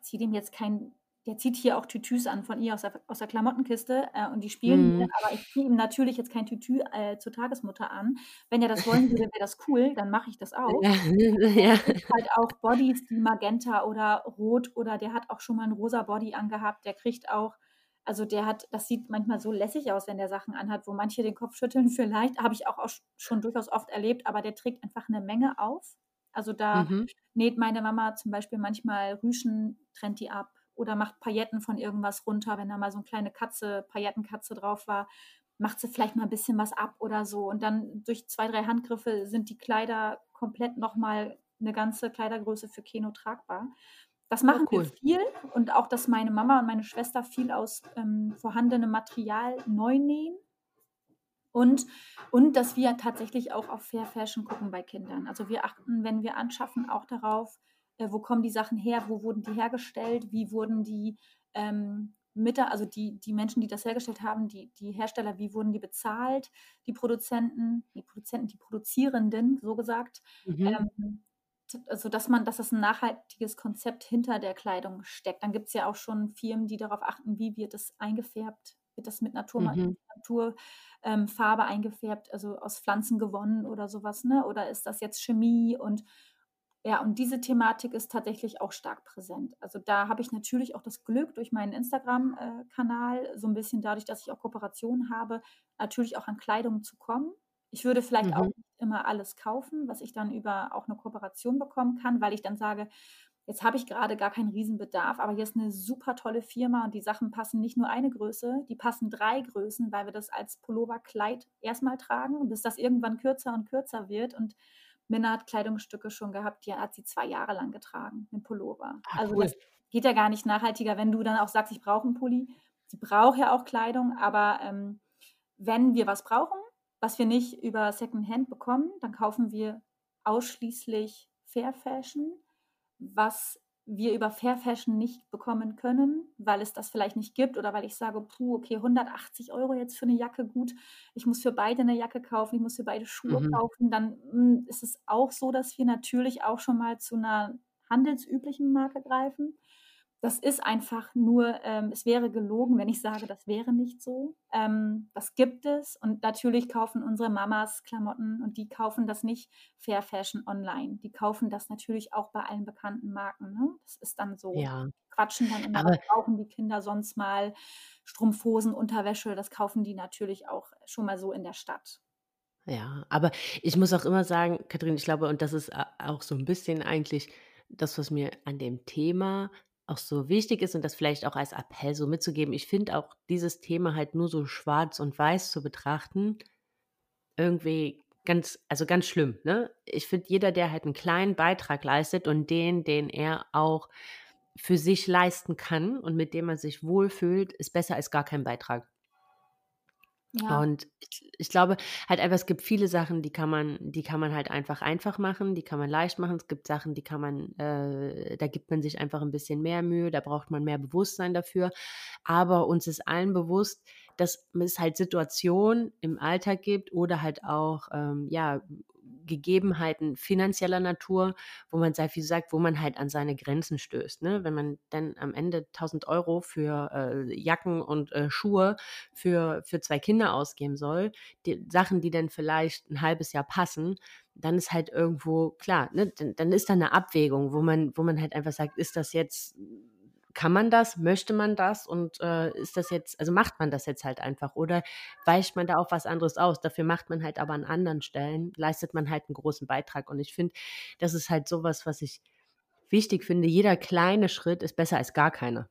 ziehe dem jetzt kein, der zieht hier auch Tütüs an von ihr aus der, aus der Klamottenkiste äh, und die spielen, mhm. aber ich ziehe ihm natürlich jetzt kein Tütü äh, zur Tagesmutter an. Wenn er das wollen würde, wäre das cool, dann mache ich das auch. Ja. ja. halt auch Bodies, die Magenta oder Rot oder der hat auch schon mal ein rosa Body angehabt, der kriegt auch also der hat, das sieht manchmal so lässig aus, wenn der Sachen anhat, wo manche den Kopf schütteln vielleicht, habe ich auch, auch schon durchaus oft erlebt, aber der trägt einfach eine Menge auf. Also da mhm. näht meine Mama zum Beispiel manchmal Rüschen, trennt die ab oder macht Pailletten von irgendwas runter, wenn da mal so eine kleine Katze, Paillettenkatze drauf war, macht sie vielleicht mal ein bisschen was ab oder so. Und dann durch zwei, drei Handgriffe sind die Kleider komplett nochmal eine ganze Kleidergröße für Keno tragbar. Das machen oh, cool. wir viel und auch, dass meine Mama und meine Schwester viel aus ähm, vorhandenem Material neu nähen. Und, und dass wir tatsächlich auch auf Fair Fashion gucken bei Kindern. Also wir achten, wenn wir anschaffen, auch darauf, äh, wo kommen die Sachen her, wo wurden die hergestellt, wie wurden die ähm, mit, also die, die Menschen, die das hergestellt haben, die, die Hersteller, wie wurden die bezahlt, die Produzenten, die Produzenten, die Produzierenden, so gesagt. Mhm. Ähm, also dass man, dass es ein nachhaltiges Konzept hinter der Kleidung steckt. Dann gibt es ja auch schon Firmen, die darauf achten, wie wird es eingefärbt, wird das mit Natur, mhm. Naturfarbe ähm, eingefärbt, also aus Pflanzen gewonnen oder sowas, ne? Oder ist das jetzt Chemie und ja, und diese Thematik ist tatsächlich auch stark präsent. Also da habe ich natürlich auch das Glück durch meinen Instagram-Kanal, so ein bisschen dadurch, dass ich auch Kooperationen habe, natürlich auch an Kleidung zu kommen. Ich würde vielleicht mhm. auch nicht immer alles kaufen, was ich dann über auch eine Kooperation bekommen kann, weil ich dann sage, Jetzt habe ich gerade gar keinen Riesenbedarf, aber hier ist eine super tolle Firma und die Sachen passen nicht nur eine Größe, die passen drei Größen, weil wir das als Pulloverkleid erstmal tragen, bis das irgendwann kürzer und kürzer wird. Und Minna hat Kleidungsstücke schon gehabt, die hat sie zwei Jahre lang getragen, den Pullover. Ach, also cool. das geht ja gar nicht nachhaltiger, wenn du dann auch sagst, ich brauche einen Pulli. Sie braucht ja auch Kleidung, aber ähm, wenn wir was brauchen, was wir nicht über Secondhand bekommen, dann kaufen wir ausschließlich Fair Fashion was wir über Fair Fashion nicht bekommen können, weil es das vielleicht nicht gibt oder weil ich sage, puh, okay, 180 Euro jetzt für eine Jacke, gut, ich muss für beide eine Jacke kaufen, ich muss für beide Schuhe mhm. kaufen, dann mh, hm, ist es auch so, dass wir natürlich auch schon mal zu einer handelsüblichen Marke greifen das ist einfach nur, ähm, es wäre gelogen, wenn ich sage, das wäre nicht so. Ähm, das gibt es und natürlich kaufen unsere Mamas Klamotten und die kaufen das nicht Fair Fashion online. Die kaufen das natürlich auch bei allen bekannten Marken. Ne? Das ist dann so. Ja. Quatschen dann immer, Aber kaufen die Kinder sonst mal Strumpfhosen, Unterwäsche, das kaufen die natürlich auch schon mal so in der Stadt.
Ja, aber ich muss auch immer sagen, Kathrin, ich glaube, und das ist auch so ein bisschen eigentlich das, was mir an dem Thema auch so wichtig ist und das vielleicht auch als Appell so mitzugeben. Ich finde auch dieses Thema halt nur so schwarz und weiß zu betrachten, irgendwie ganz, also ganz schlimm. Ne? Ich finde, jeder, der halt einen kleinen Beitrag leistet und den, den er auch für sich leisten kann und mit dem er sich wohlfühlt, ist besser als gar kein Beitrag. Ja. Und ich, ich, glaube halt einfach, es gibt viele Sachen, die kann man, die kann man halt einfach einfach machen, die kann man leicht machen. Es gibt Sachen, die kann man, äh, da gibt man sich einfach ein bisschen mehr Mühe, da braucht man mehr Bewusstsein dafür. Aber uns ist allen bewusst, dass es halt Situationen im Alltag gibt oder halt auch, ähm, ja, Gegebenheiten finanzieller Natur, wo man sehr viel sagt, wo man halt an seine Grenzen stößt. Ne? Wenn man dann am Ende 1000 Euro für äh, Jacken und äh, Schuhe für, für zwei Kinder ausgeben soll, die Sachen, die dann vielleicht ein halbes Jahr passen, dann ist halt irgendwo klar, ne? dann, dann ist da eine Abwägung, wo man, wo man halt einfach sagt, ist das jetzt kann man das, möchte man das und äh, ist das jetzt, also macht man das jetzt halt einfach oder weicht man da auch was anderes aus? Dafür macht man halt aber an anderen Stellen, leistet man halt einen großen Beitrag und ich finde, das ist halt sowas, was ich wichtig finde. Jeder kleine Schritt ist besser als gar keiner.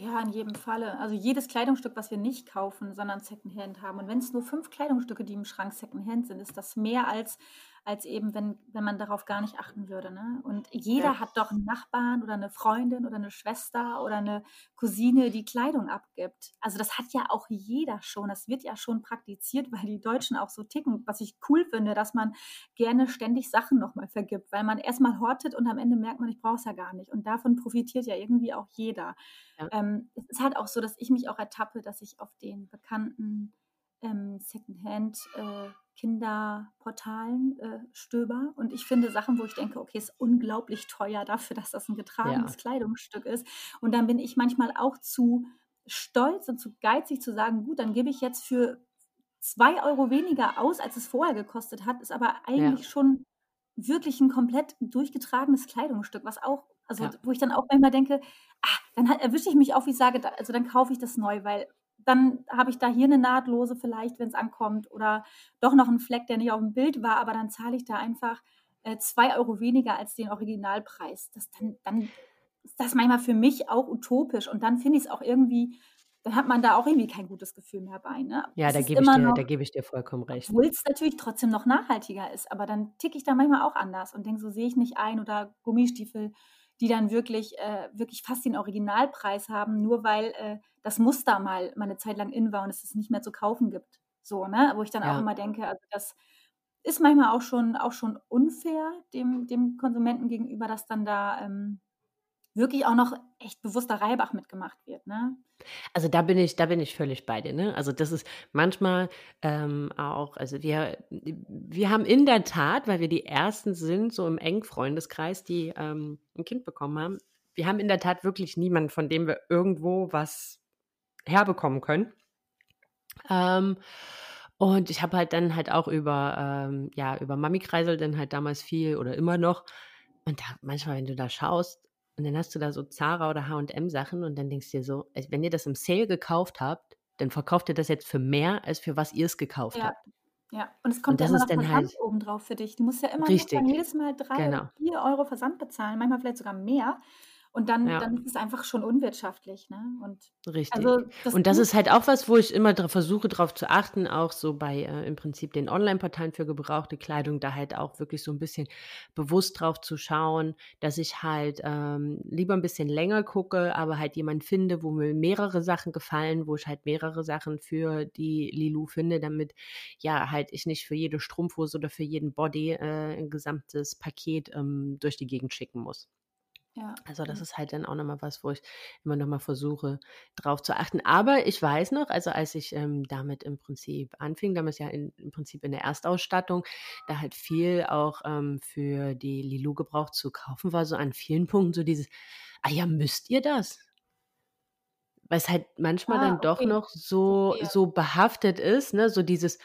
Ja, in jedem Falle. Also jedes Kleidungsstück, was wir nicht kaufen, sondern Secondhand haben. Und wenn es nur fünf Kleidungsstücke, die im Schrank Secondhand sind, ist das mehr als als eben, wenn, wenn man darauf gar nicht achten würde. Ne? Und jeder ja. hat doch einen Nachbarn oder eine Freundin oder eine Schwester oder eine Cousine, die Kleidung abgibt. Also das hat ja auch jeder schon. Das wird ja schon praktiziert, weil die Deutschen auch so ticken. Was ich cool finde, dass man gerne ständig Sachen nochmal vergibt, weil man erstmal hortet und am Ende merkt man, ich brauche es ja gar nicht. Und davon profitiert ja irgendwie auch jeder. Ja. Ähm, es ist halt auch so, dass ich mich auch ertappe, dass ich auf den bekannten ähm, Secondhand äh, Kinderportalen äh, stöber und ich finde Sachen, wo ich denke, okay, ist unglaublich teuer dafür, dass das ein getragenes ja. Kleidungsstück ist. Und dann bin ich manchmal auch zu stolz und zu geizig zu sagen, gut, dann gebe ich jetzt für zwei Euro weniger aus, als es vorher gekostet hat, ist aber eigentlich ja. schon wirklich ein komplett durchgetragenes Kleidungsstück, was auch, also ja. wo ich dann auch manchmal denke, ah, dann erwische ich mich auch, wie ich sage, also dann kaufe ich das neu, weil dann habe ich da hier eine Nahtlose vielleicht, wenn es ankommt, oder doch noch einen Fleck, der nicht auf dem Bild war, aber dann zahle ich da einfach äh, zwei Euro weniger als den Originalpreis. Das dann, dann ist das manchmal für mich auch utopisch und dann finde ich es auch irgendwie, dann hat man da auch irgendwie kein gutes Gefühl mehr bei. Ne?
Ja, da gebe ich, dir, da geb ich dir vollkommen recht.
Obwohl es natürlich trotzdem noch nachhaltiger ist, aber dann ticke ich da manchmal auch anders und denke, so sehe ich nicht ein oder Gummistiefel die dann wirklich, äh, wirklich fast den Originalpreis haben, nur weil äh, das Muster mal, mal eine Zeit lang in war und es es nicht mehr zu kaufen gibt. So, ne? Wo ich dann ja. auch immer denke, also das ist manchmal auch schon, auch schon unfair dem, dem Konsumenten gegenüber, dass dann da ähm, wirklich auch noch echt bewusster Reibach mitgemacht wird. Ne?
Also da bin ich, da bin ich völlig bei dir. Ne? Also das ist manchmal ähm, auch, also wir, wir haben in der Tat, weil wir die ersten sind, so im engen Freundeskreis, die ähm, ein Kind bekommen haben, wir haben in der Tat wirklich niemanden, von dem wir irgendwo was herbekommen können. Ähm, und ich habe halt dann halt auch über, ähm, ja, über Mami-Kreisel dann halt damals viel oder immer noch. Und da, manchmal, wenn du da schaust, und dann hast du da so Zara oder H&M Sachen und dann denkst du dir so, wenn ihr das im Sale gekauft habt, dann verkauft ihr das jetzt für mehr, als für was ihr es gekauft
ja.
habt.
Ja, und es kommt und ja immer noch Versand halt oben drauf für dich. Du musst ja immer jedes Mal drei, genau. vier Euro Versand bezahlen, manchmal vielleicht sogar mehr. Und dann, ja. dann ist es einfach schon unwirtschaftlich. Ne? Und
Richtig. Also das und das ist halt auch was, wo ich immer dra versuche, darauf zu achten, auch so bei äh, im Prinzip den Online-Portalen für gebrauchte Kleidung, da halt auch wirklich so ein bisschen bewusst drauf zu schauen, dass ich halt ähm, lieber ein bisschen länger gucke, aber halt jemand finde, wo mir mehrere Sachen gefallen, wo ich halt mehrere Sachen für die Lilu finde, damit ja halt ich nicht für jede Strumpfhose oder für jeden Body äh, ein gesamtes Paket ähm, durch die Gegend schicken muss. Ja. Also das ist halt dann auch nochmal was, wo ich immer nochmal versuche, drauf zu achten. Aber ich weiß noch, also als ich ähm, damit im Prinzip anfing, damals ja in, im Prinzip in der Erstausstattung, da halt viel auch ähm, für die Lilu gebraucht zu kaufen war, so an vielen Punkten so dieses, ah ja, müsst ihr das? Weil es halt manchmal ah, dann doch noch so, okay. so behaftet ist, ne, so dieses,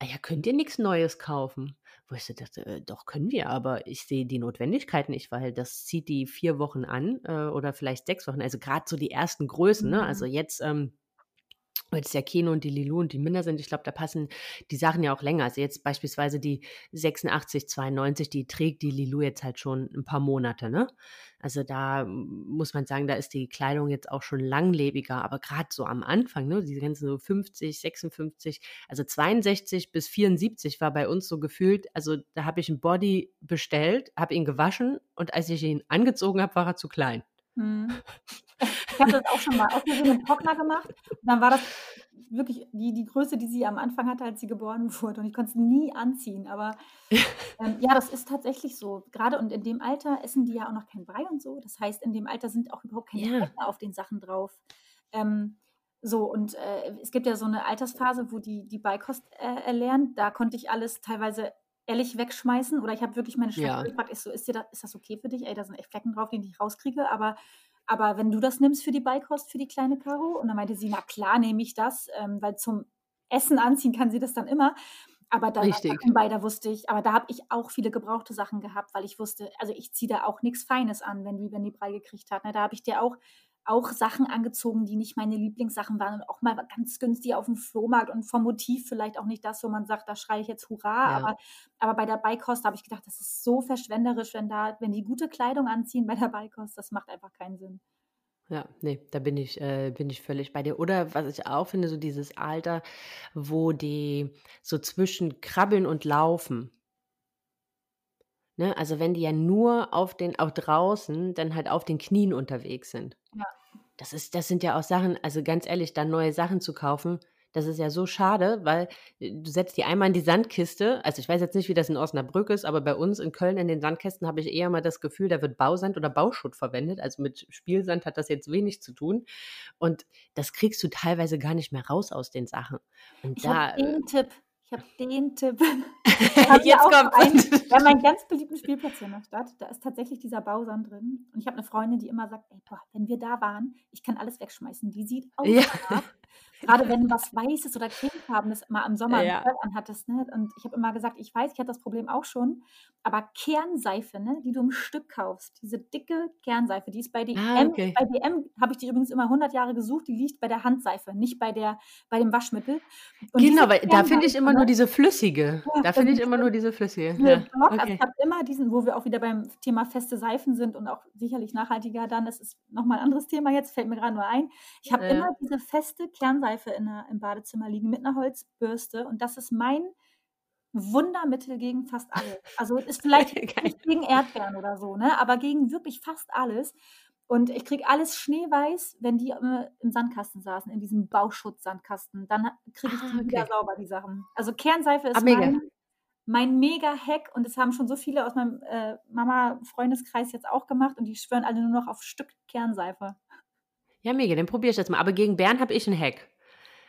ah ja, könnt ihr nichts Neues kaufen? Wo ich so dachte, äh, doch können wir, aber ich sehe die Notwendigkeit nicht, weil das zieht die vier Wochen an äh, oder vielleicht sechs Wochen. Also gerade so die ersten Größen, ne? Also mhm. jetzt ähm, weil es ja Keno und die Lilu und die Minder sind, ich glaube, da passen die Sachen ja auch länger. Also jetzt beispielsweise die 86, 92, die trägt die Lilu jetzt halt schon ein paar Monate, ne? Also da muss man sagen, da ist die Kleidung jetzt auch schon langlebiger, aber gerade so am Anfang, ne, diese ganzen so 50, 56, also 62 bis 74 war bei uns so gefühlt, also da habe ich einen Body bestellt, habe ihn gewaschen und als ich ihn angezogen habe, war er zu klein. Mhm.
Ich habe das auch schon mal auf einem Trockner gemacht. Und dann war das wirklich die, die Größe, die sie am Anfang hatte, als sie geboren wurde. Und ich konnte es nie anziehen. Aber ähm, ja, das ist tatsächlich so. Gerade und in dem Alter essen die ja auch noch kein Brei und so. Das heißt, in dem Alter sind auch überhaupt keine. Flecken auf den Sachen drauf. Ähm, So, und äh, es gibt ja so eine Altersphase, wo die, die Beikost äh, erlernen. Da konnte ich alles teilweise ehrlich wegschmeißen. Oder ich habe wirklich meine Schwester
Ja.
gefragt, ist, so, ist, dir da, ist das okay für dich? Ey, da sind echt Flecken drauf, die ich rauskriege. Aber, aber wenn du das nimmst für die Beikost, für die kleine Caro, und dann meinte sie, na klar nehme ich das, ähm, weil zum Essen anziehen kann sie das dann immer. Aber da
Richtig.
bei, da wusste ich, aber da habe ich auch viele gebrauchte Sachen gehabt, weil ich wusste, also ich ziehe da auch nichts Feines an, wenn die, wenn die Brei gekriegt hat. Ne? Da habe ich dir auch, auch Sachen angezogen, die nicht meine Lieblingssachen waren und auch mal ganz günstig auf dem Flohmarkt und vom Motiv vielleicht auch nicht das, wo man sagt, da schreie ich jetzt Hurra,
Ja.
aber, aber bei der Beikost habe ich gedacht, das ist so verschwenderisch, wenn da, wenn die gute Kleidung anziehen bei der Beikost, das macht einfach keinen Sinn.
Ja, nee, da bin ich, äh, bin ich völlig bei dir. Oder was ich auch finde, so dieses Alter, wo die so zwischen Krabbeln und Laufen, ne, also wenn die ja nur auf den, auch draußen, dann halt auf den Knien unterwegs sind.
Ja.
Das ist, das sind ja auch Sachen, also ganz ehrlich, dann neue Sachen zu kaufen, das ist ja so schade, weil äh, du setzt die einmal in die Sandkiste. Also ich weiß jetzt nicht, wie das in Osnabrück ist, aber bei uns in Köln in den Sandkästen habe ich eher mal das Gefühl, da wird Bausand oder Bauschutt verwendet. Also mit Spielsand hat das jetzt wenig zu tun. Und das kriegst du teilweise gar nicht mehr raus aus den Sachen. Und
Ich
da,
habe den Tipp. Ich habe den Tipp. wir
jetzt kommt
einen, wir haben einen ganz beliebten Spielplatz hier in der Stadt. Da ist tatsächlich dieser Bausand drin. Und ich habe eine Freundin, die immer sagt, ey, boah, wenn wir da waren, ich kann alles wegschmeißen. Die sieht aus
Ja.
Gerade wenn du was Weißes oder Cremefarbenes mal im Sommer
Ja.
anhattest. Ne? Und ich habe immer gesagt, ich weiß, ich hatte das Problem auch schon. Aber Kernseife, ne, die du im Stück kaufst, diese dicke Kernseife, die ist bei DM,
Ah, okay.
bei DM habe ich die übrigens immer 100 Jahre gesucht, die liegt bei der Handseife, nicht bei, der, bei dem Waschmittel. Und
Genau, weil da finde ich immer
ne,
nur diese flüssige.
Ja,
Da finde ich immer nur diese flüssige. Ja,
Block, also
okay.
ich habe immer diesen, wo wir auch wieder beim Thema feste Seifen sind und auch sicherlich nachhaltiger dann, das ist nochmal ein anderes Thema jetzt, fällt mir gerade nur ein. Ich habe
Ja.
immer diese feste Kernseife in der, im Badezimmer liegen mit einer Holzbürste und das ist mein Wundermittel gegen fast alles. Also ist vielleicht nicht gegen Erdbeeren oder so, ne? aber gegen wirklich fast alles. Und ich kriege alles schneeweiß, wenn die äh, im Sandkasten saßen, in diesem Bauschutzsandkasten. Dann kriege ich
Ah,
die wieder
okay.
sauber, die Sachen. Also Kernseife ist
Ah, mega.
mein, mein Mega-Hack und das haben schon so viele aus meinem äh, Mama-Freundeskreis jetzt auch gemacht und die schwören alle nur noch auf Stück Kernseife.
Ja, mega, dann probiere ich das mal. Aber gegen Bären habe ich einen Hack.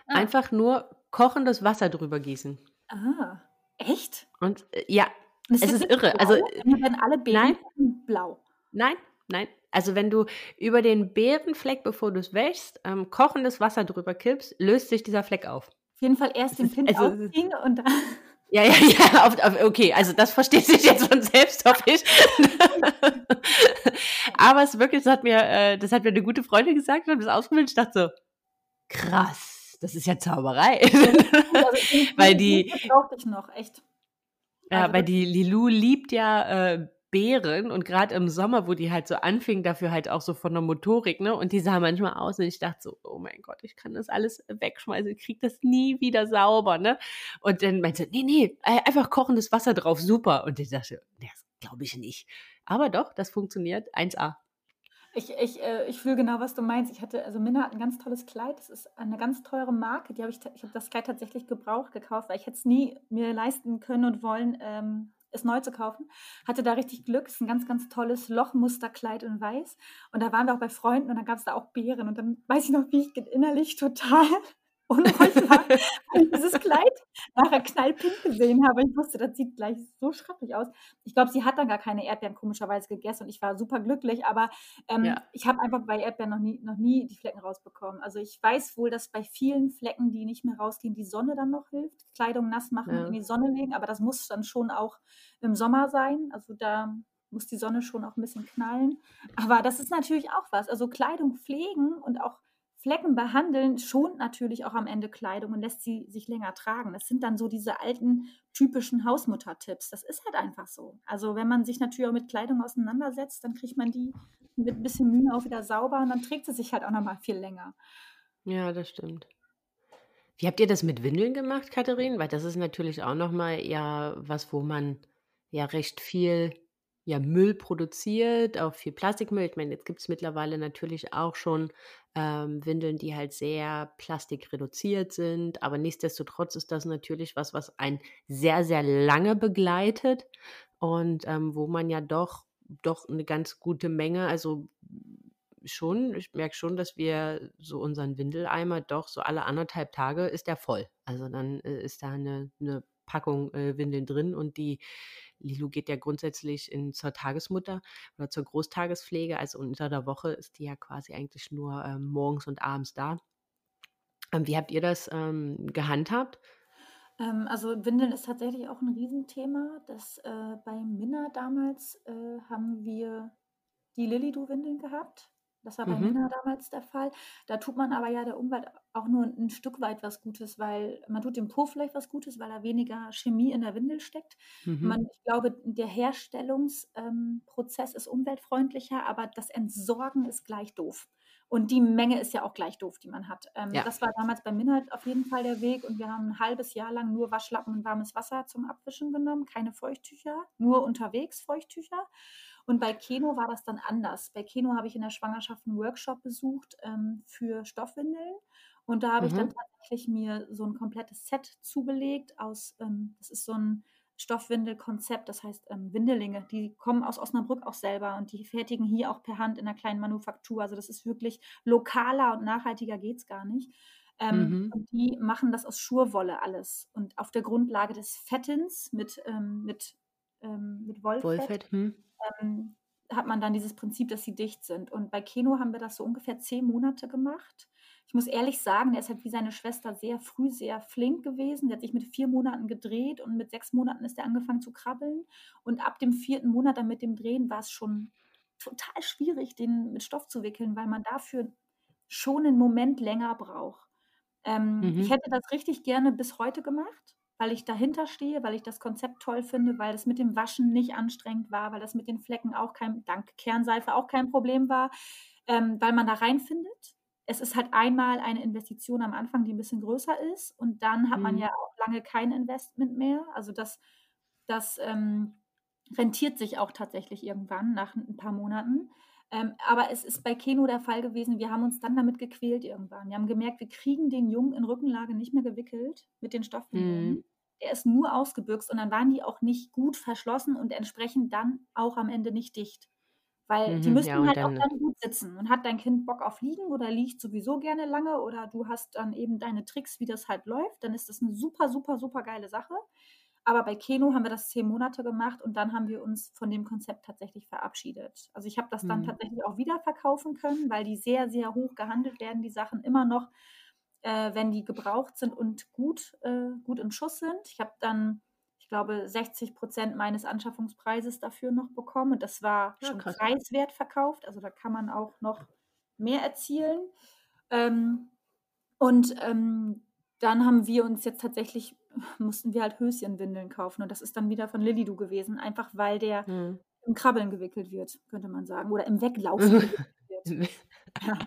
Ah.
Einfach nur kochendes Wasser drüber gießen.
Ah, echt?
Und äh, ja,
Und
Es ist irre.
Blau?
Also,
Dann werden alle Beeren blau.
nein, nein. Also wenn du über den Beerenfleck, bevor du es wäschst, ähm, kochendes Wasser drüber kippst, löst sich dieser Fleck auf.
Auf jeden Fall erst den Pin
also-
aufziehen und dann.
Ja, ja, ja, auf, auf, okay, also das versteht sich jetzt von selbst, hoffe ich. Aber es ist wirklich, das hat mir, äh, das hat mir eine gute Freundin gesagt, ich habe das ausprobiert, ich dachte so, krass, das ist ja Zauberei. Weil die-
brauchte ich noch, echt.
Ja,
Also
weil die Lilou liebt ja äh, Beeren und gerade im Sommer, wo die halt so anfing, dafür halt auch so von der Motorik, ne? Und die sah manchmal aus und ich dachte so, oh mein Gott, ich kann das alles wegschmeißen, ich krieg das nie wieder sauber, ne? Und dann meinte sie, nee, nee, äh, einfach kochendes Wasser drauf, super. Und ich dachte, das glaube ich nicht. Aber doch, das funktioniert 1A.
Ich, ich, äh, ich fühle genau, was du meinst. Ich hatte, also Minna hat ein ganz tolles Kleid. Das ist eine ganz teure Marke. Die habe ich, ich habe das Kleid tatsächlich gebraucht gekauft, weil ich hätte es nie mir leisten können und wollen, ähm, es neu zu kaufen. Hatte da richtig Glück. Es ist ein ganz, ganz tolles Lochmusterkleid in Weiß. Und da waren wir auch bei Freunden und dann gab es da auch Beeren. Und dann weiß ich noch, wie ich innerlich total unruhig war, weil ich dieses Kleid nachher knallpink gesehen habe. Ich wusste, das sieht gleich so schrecklich aus. Ich glaube, sie hat dann gar keine Erdbeeren komischerweise gegessen und ich war super glücklich, aber ähm,
Ja.
ich habe einfach bei Erdbeeren noch nie, noch nie die Flecken rausbekommen. Also ich weiß wohl, dass bei vielen Flecken, die nicht mehr rausgehen, die Sonne dann noch hilft. Kleidung nass machen
Ja.
und in die Sonne legen, aber das muss dann schon auch im Sommer sein. Also da muss die Sonne schon auch ein bisschen knallen. Aber das ist natürlich auch was. Also Kleidung pflegen und auch Flecken behandeln schont natürlich auch am Ende Kleidung und lässt sie sich länger tragen. Das sind dann so diese alten typischen Hausmutter-Tipps. Das ist halt einfach so. Also wenn man sich natürlich auch mit Kleidung auseinandersetzt, dann kriegt man die mit ein bisschen Mühe auch wieder sauber und dann trägt sie sich halt auch nochmal viel länger.
Ja, das stimmt. Wie habt ihr das mit Windeln gemacht, Katharin? Weil das ist natürlich auch nochmal ja was, wo man ja recht viel ja, Müll produziert, auch viel Plastikmüll. Ich meine, jetzt gibt es mittlerweile natürlich auch schon ähm, Windeln, die halt sehr plastikreduziert sind, aber nichtsdestotrotz ist das natürlich was, was einen sehr, sehr lange begleitet und ähm, wo man ja doch, doch eine ganz gute Menge, also schon, ich merke schon, dass wir so unseren Windeleimer doch so alle anderthalb Tage ist der voll. Also dann äh, ist da eine, eine Packung äh, Windeln drin und die Lilu geht ja grundsätzlich in, zur Tagesmutter oder zur Großtagespflege. Also unter der Woche ist die ja quasi eigentlich nur ähm, morgens und abends da. Ähm, wie habt ihr das ähm, gehandhabt?
Ähm, also Windeln ist tatsächlich auch ein Riesenthema. Das, äh, bei Minna damals äh, haben wir die Lilidu-Windeln gehabt. Das war bei mhm. Minna damals der Fall. Da tut man aber ja der Umwelt auch nur ein Stück weit was Gutes, weil man tut dem Po vielleicht was Gutes, weil da weniger Chemie in der Windel steckt. Mhm. Man, ich glaube, der Herstellungsprozess ähm, ist umweltfreundlicher, aber das Entsorgen ist gleich doof. Und die Menge ist ja auch gleich doof, die man hat. Ähm, ja. Das war damals bei Minhalt auf jeden Fall der Weg. Und wir haben ein halbes Jahr lang nur Waschlappen und warmes Wasser zum Abwischen genommen, keine Feuchttücher, nur unterwegs Feuchttücher. Und bei Keno war das dann anders. Bei Keno habe ich in der Schwangerschaft einen Workshop besucht ähm, für Stoffwindeln. Und da habe mhm. ich dann mhm. tatsächlich mir so ein komplettes Set zugelegt aus, ähm, das ist so ein Stoffwindelkonzept, das heißt ähm, Windelinge, die kommen aus Osnabrück auch selber und die fertigen hier auch per Hand in einer kleinen Manufaktur. Also das ist wirklich lokaler und nachhaltiger geht es gar nicht. Ähm, mhm. Und die machen das aus Schurwolle alles. Und auf der Grundlage des Fettens mit, ähm, mit, ähm, mit Wollfett, Wollfett hm. Ähm, hat man dann dieses Prinzip, dass sie dicht sind. Und bei Keno haben wir das so ungefähr zehn Monate gemacht ich muss ehrlich sagen, der ist halt wie seine Schwester sehr früh sehr flink gewesen. Der hat sich mit vier Monaten gedreht und mit sechs Monaten ist er angefangen zu krabbeln. Und ab dem vierten Monat dann mit dem Drehen war es schon total schwierig, den mit Stoff zu wickeln, weil man dafür schon einen Moment länger braucht. Ähm, mhm. Ich hätte das richtig gerne bis heute gemacht, weil ich dahinter stehe, weil ich das Konzept toll finde, weil das mit dem Waschen nicht anstrengend war, weil das mit den Flecken auch kein, dank Kernseife auch kein Problem war, ähm, weil man da reinfindet es ist halt einmal eine Investition am Anfang, die ein bisschen größer ist und dann hat man mhm. ja auch lange kein Investment mehr. Also das, das ähm, rentiert sich auch tatsächlich irgendwann nach ein paar Monaten. Ähm, aber es ist bei Keno der Fall gewesen, wir haben uns dann damit gequält irgendwann. Wir haben gemerkt, wir kriegen den Jungen in Rückenlage nicht mehr gewickelt mit den Stoffwindeln. Mhm. Er ist nur ausgebüxt und dann waren die auch nicht gut verschlossen und entsprechend dann auch am Ende nicht dicht. Weil die Mhm, müssen ja, halt auch dann gut sitzen. Und hat dein Kind Bock auf Liegen oder liegt sowieso gerne lange oder du hast dann eben deine Tricks, wie das halt läuft, dann ist das eine super, super, super geile Sache. Aber bei Keno haben wir das zehn Monate gemacht und dann haben wir uns von dem Konzept tatsächlich verabschiedet. Also ich habe das dann Mhm. tatsächlich auch wieder verkaufen können, weil die sehr, sehr hoch gehandelt werden, die Sachen immer noch, äh, wenn die gebraucht sind und gut, äh, gut in Schuss sind. Ich habe dann ich glaube, 60 Prozent meines Anschaffungspreises dafür noch bekommen. Und das war ja, schon krass. preiswert verkauft. Also da kann man auch noch mehr erzielen. Ähm, und ähm, dann haben wir uns jetzt tatsächlich, mussten wir halt Höschenwindeln kaufen. Und das ist dann wieder von Lilidu gewesen, einfach weil der hm. im Krabbeln gewickelt wird, könnte man sagen. Oder im Weglaufen gewickelt wird.
Ja.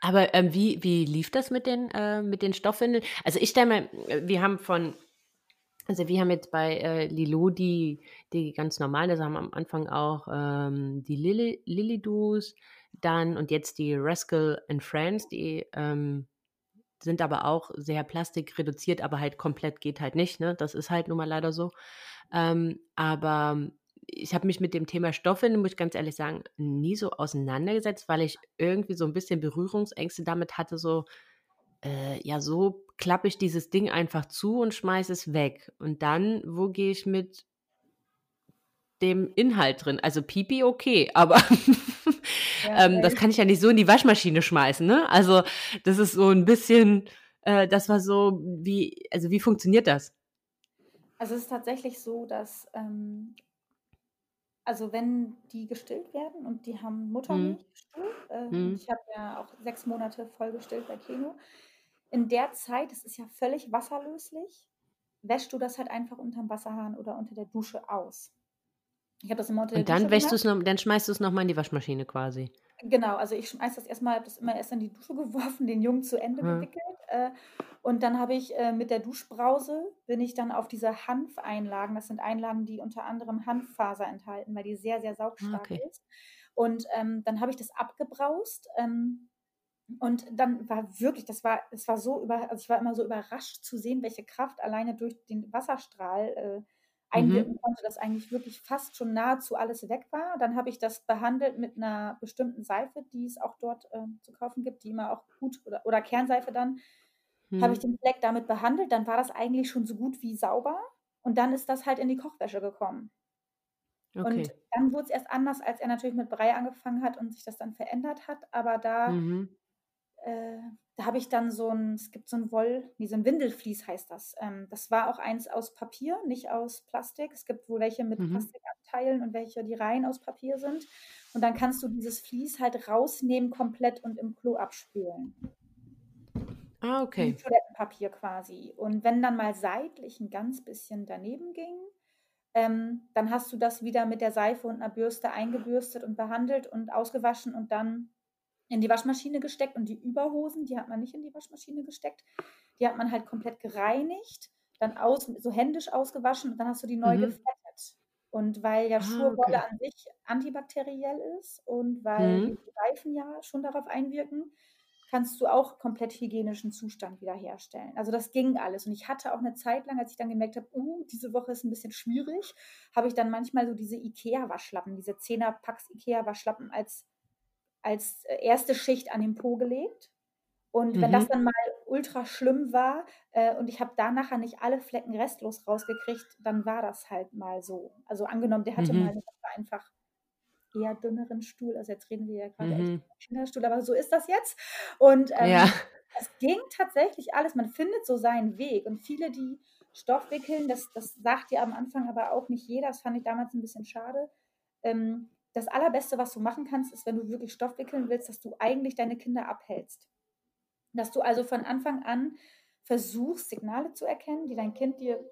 Aber ähm, wie, wie lief das mit den, äh, mit den Stoffwindeln? Also ich stelle mir, wir haben von also wir haben jetzt bei äh, Lilo die, die ganz normalen, also haben am Anfang auch ähm, die Lily, Lilydus, dann und jetzt die Rascal and Friends, die ähm, sind aber auch sehr plastikreduziert, aber halt komplett geht halt nicht, ne? Das ist halt nun mal leider so. Ähm, aber ich habe mich mit dem Thema Stoffe, muss ich ganz ehrlich sagen, nie so auseinandergesetzt, weil ich irgendwie so ein bisschen Berührungsängste damit hatte, so, äh, ja, so klappe ich dieses Ding einfach zu und schmeiße es weg. Und dann, wo gehe ich mit dem Inhalt drin? Also Pipi okay, aber ja, ähm, das kann ich ja nicht so in die Waschmaschine schmeißen, ne? Also das ist so ein bisschen, äh, das war so, wie, also wie funktioniert das?
Also es ist tatsächlich so, dass ähm, also wenn die gestillt werden und die haben Muttermilch hm. gestillt, äh, hm. ich habe ja auch sechs Monate voll gestillt bei Keno, in der Zeit, es ist ja völlig wasserlöslich, wäschst du das halt einfach unterm Wasserhahn oder unter der Dusche aus.
Ich habe das unter der Und dann wäschst du es noch, dann schmeißt du es nochmal in die Waschmaschine quasi.
Genau, also ich schmeiß das erstmal, habe das immer erst in die Dusche geworfen, den Jungen zu Ende hm. gewickelt. Äh, und dann habe ich äh, mit der Duschbrause bin ich dann auf diese Hanfeinlagen, das sind Einlagen, die unter anderem Hanffaser enthalten, weil die sehr, sehr saugstark okay. ist. Und ähm, dann habe ich das abgebraust. Ähm, und dann war wirklich, das war, es war so über, also ich war immer so überrascht zu sehen, welche Kraft alleine durch den Wasserstrahl äh, einwirken mhm. konnte, dass eigentlich wirklich fast schon nahezu alles weg war. Dann habe ich das behandelt mit einer bestimmten Seife, die es auch dort äh, zu kaufen gibt, die immer auch gut oder, oder Kernseife dann. Mhm. Habe ich den Fleck damit behandelt, dann war das eigentlich schon so gut wie sauber. Und dann ist das halt in die Kochwäsche gekommen. Okay. Und dann wurde es erst anders, als er natürlich mit Brei angefangen hat und sich das dann verändert hat. Aber da mhm. Äh, da habe ich dann so ein, es gibt so ein Woll, nee, so ein Windelflies heißt das. Ähm, das war auch eins aus Papier, nicht aus Plastik. Es gibt wohl welche mit mhm. Plastikabteilen und welche, die rein aus Papier sind. Und dann kannst du dieses Vlies halt rausnehmen komplett und im Klo abspülen.
Ah, okay.
Wie Toilettenpapier quasi. Und wenn dann mal seitlich ein ganz bisschen daneben ging, ähm, dann hast du das wieder mit der Seife und einer Bürste eingebürstet und behandelt und ausgewaschen und dann in die Waschmaschine gesteckt und die Überhosen, die hat man nicht in die Waschmaschine gesteckt. Die hat man halt komplett gereinigt, dann aus, so händisch ausgewaschen und dann hast du die neu mhm. gefettet. Und weil ja ah, Schurwolle okay. an sich antibakteriell ist und weil mhm. die Reifen ja schon darauf einwirken, kannst du auch komplett hygienischen Zustand wiederherstellen. Also das ging alles. Und ich hatte auch eine Zeit lang, als ich dann gemerkt habe, uh, diese Woche ist ein bisschen schwierig, habe ich dann manchmal so diese Ikea-Waschlappen, diese 10er-Packs Ikea-Waschlappen als als äh, erste Schicht an den Po gelegt. Und wenn mhm. das dann mal ultra schlimm war äh, und ich habe da nachher nicht alle Flecken restlos rausgekriegt, dann war das halt mal so. Also angenommen, der hatte mhm. mal einfach eher dünneren Stuhl. Also jetzt reden wir ja gerade mhm. echt Kinderstuhl, aber so ist das jetzt. Und ähm, ja. es ging tatsächlich alles. Man findet so seinen Weg. Und viele, die Stoff wickeln, das, das sagt ja am Anfang aber auch nicht jeder. Das fand ich damals ein bisschen schade. Ähm, das Allerbeste, was du machen kannst, ist, wenn du wirklich Stoff wickeln willst, dass du eigentlich deine Kinder abhältst. Dass du also von Anfang an versuchst, Signale zu erkennen, die dein Kind dir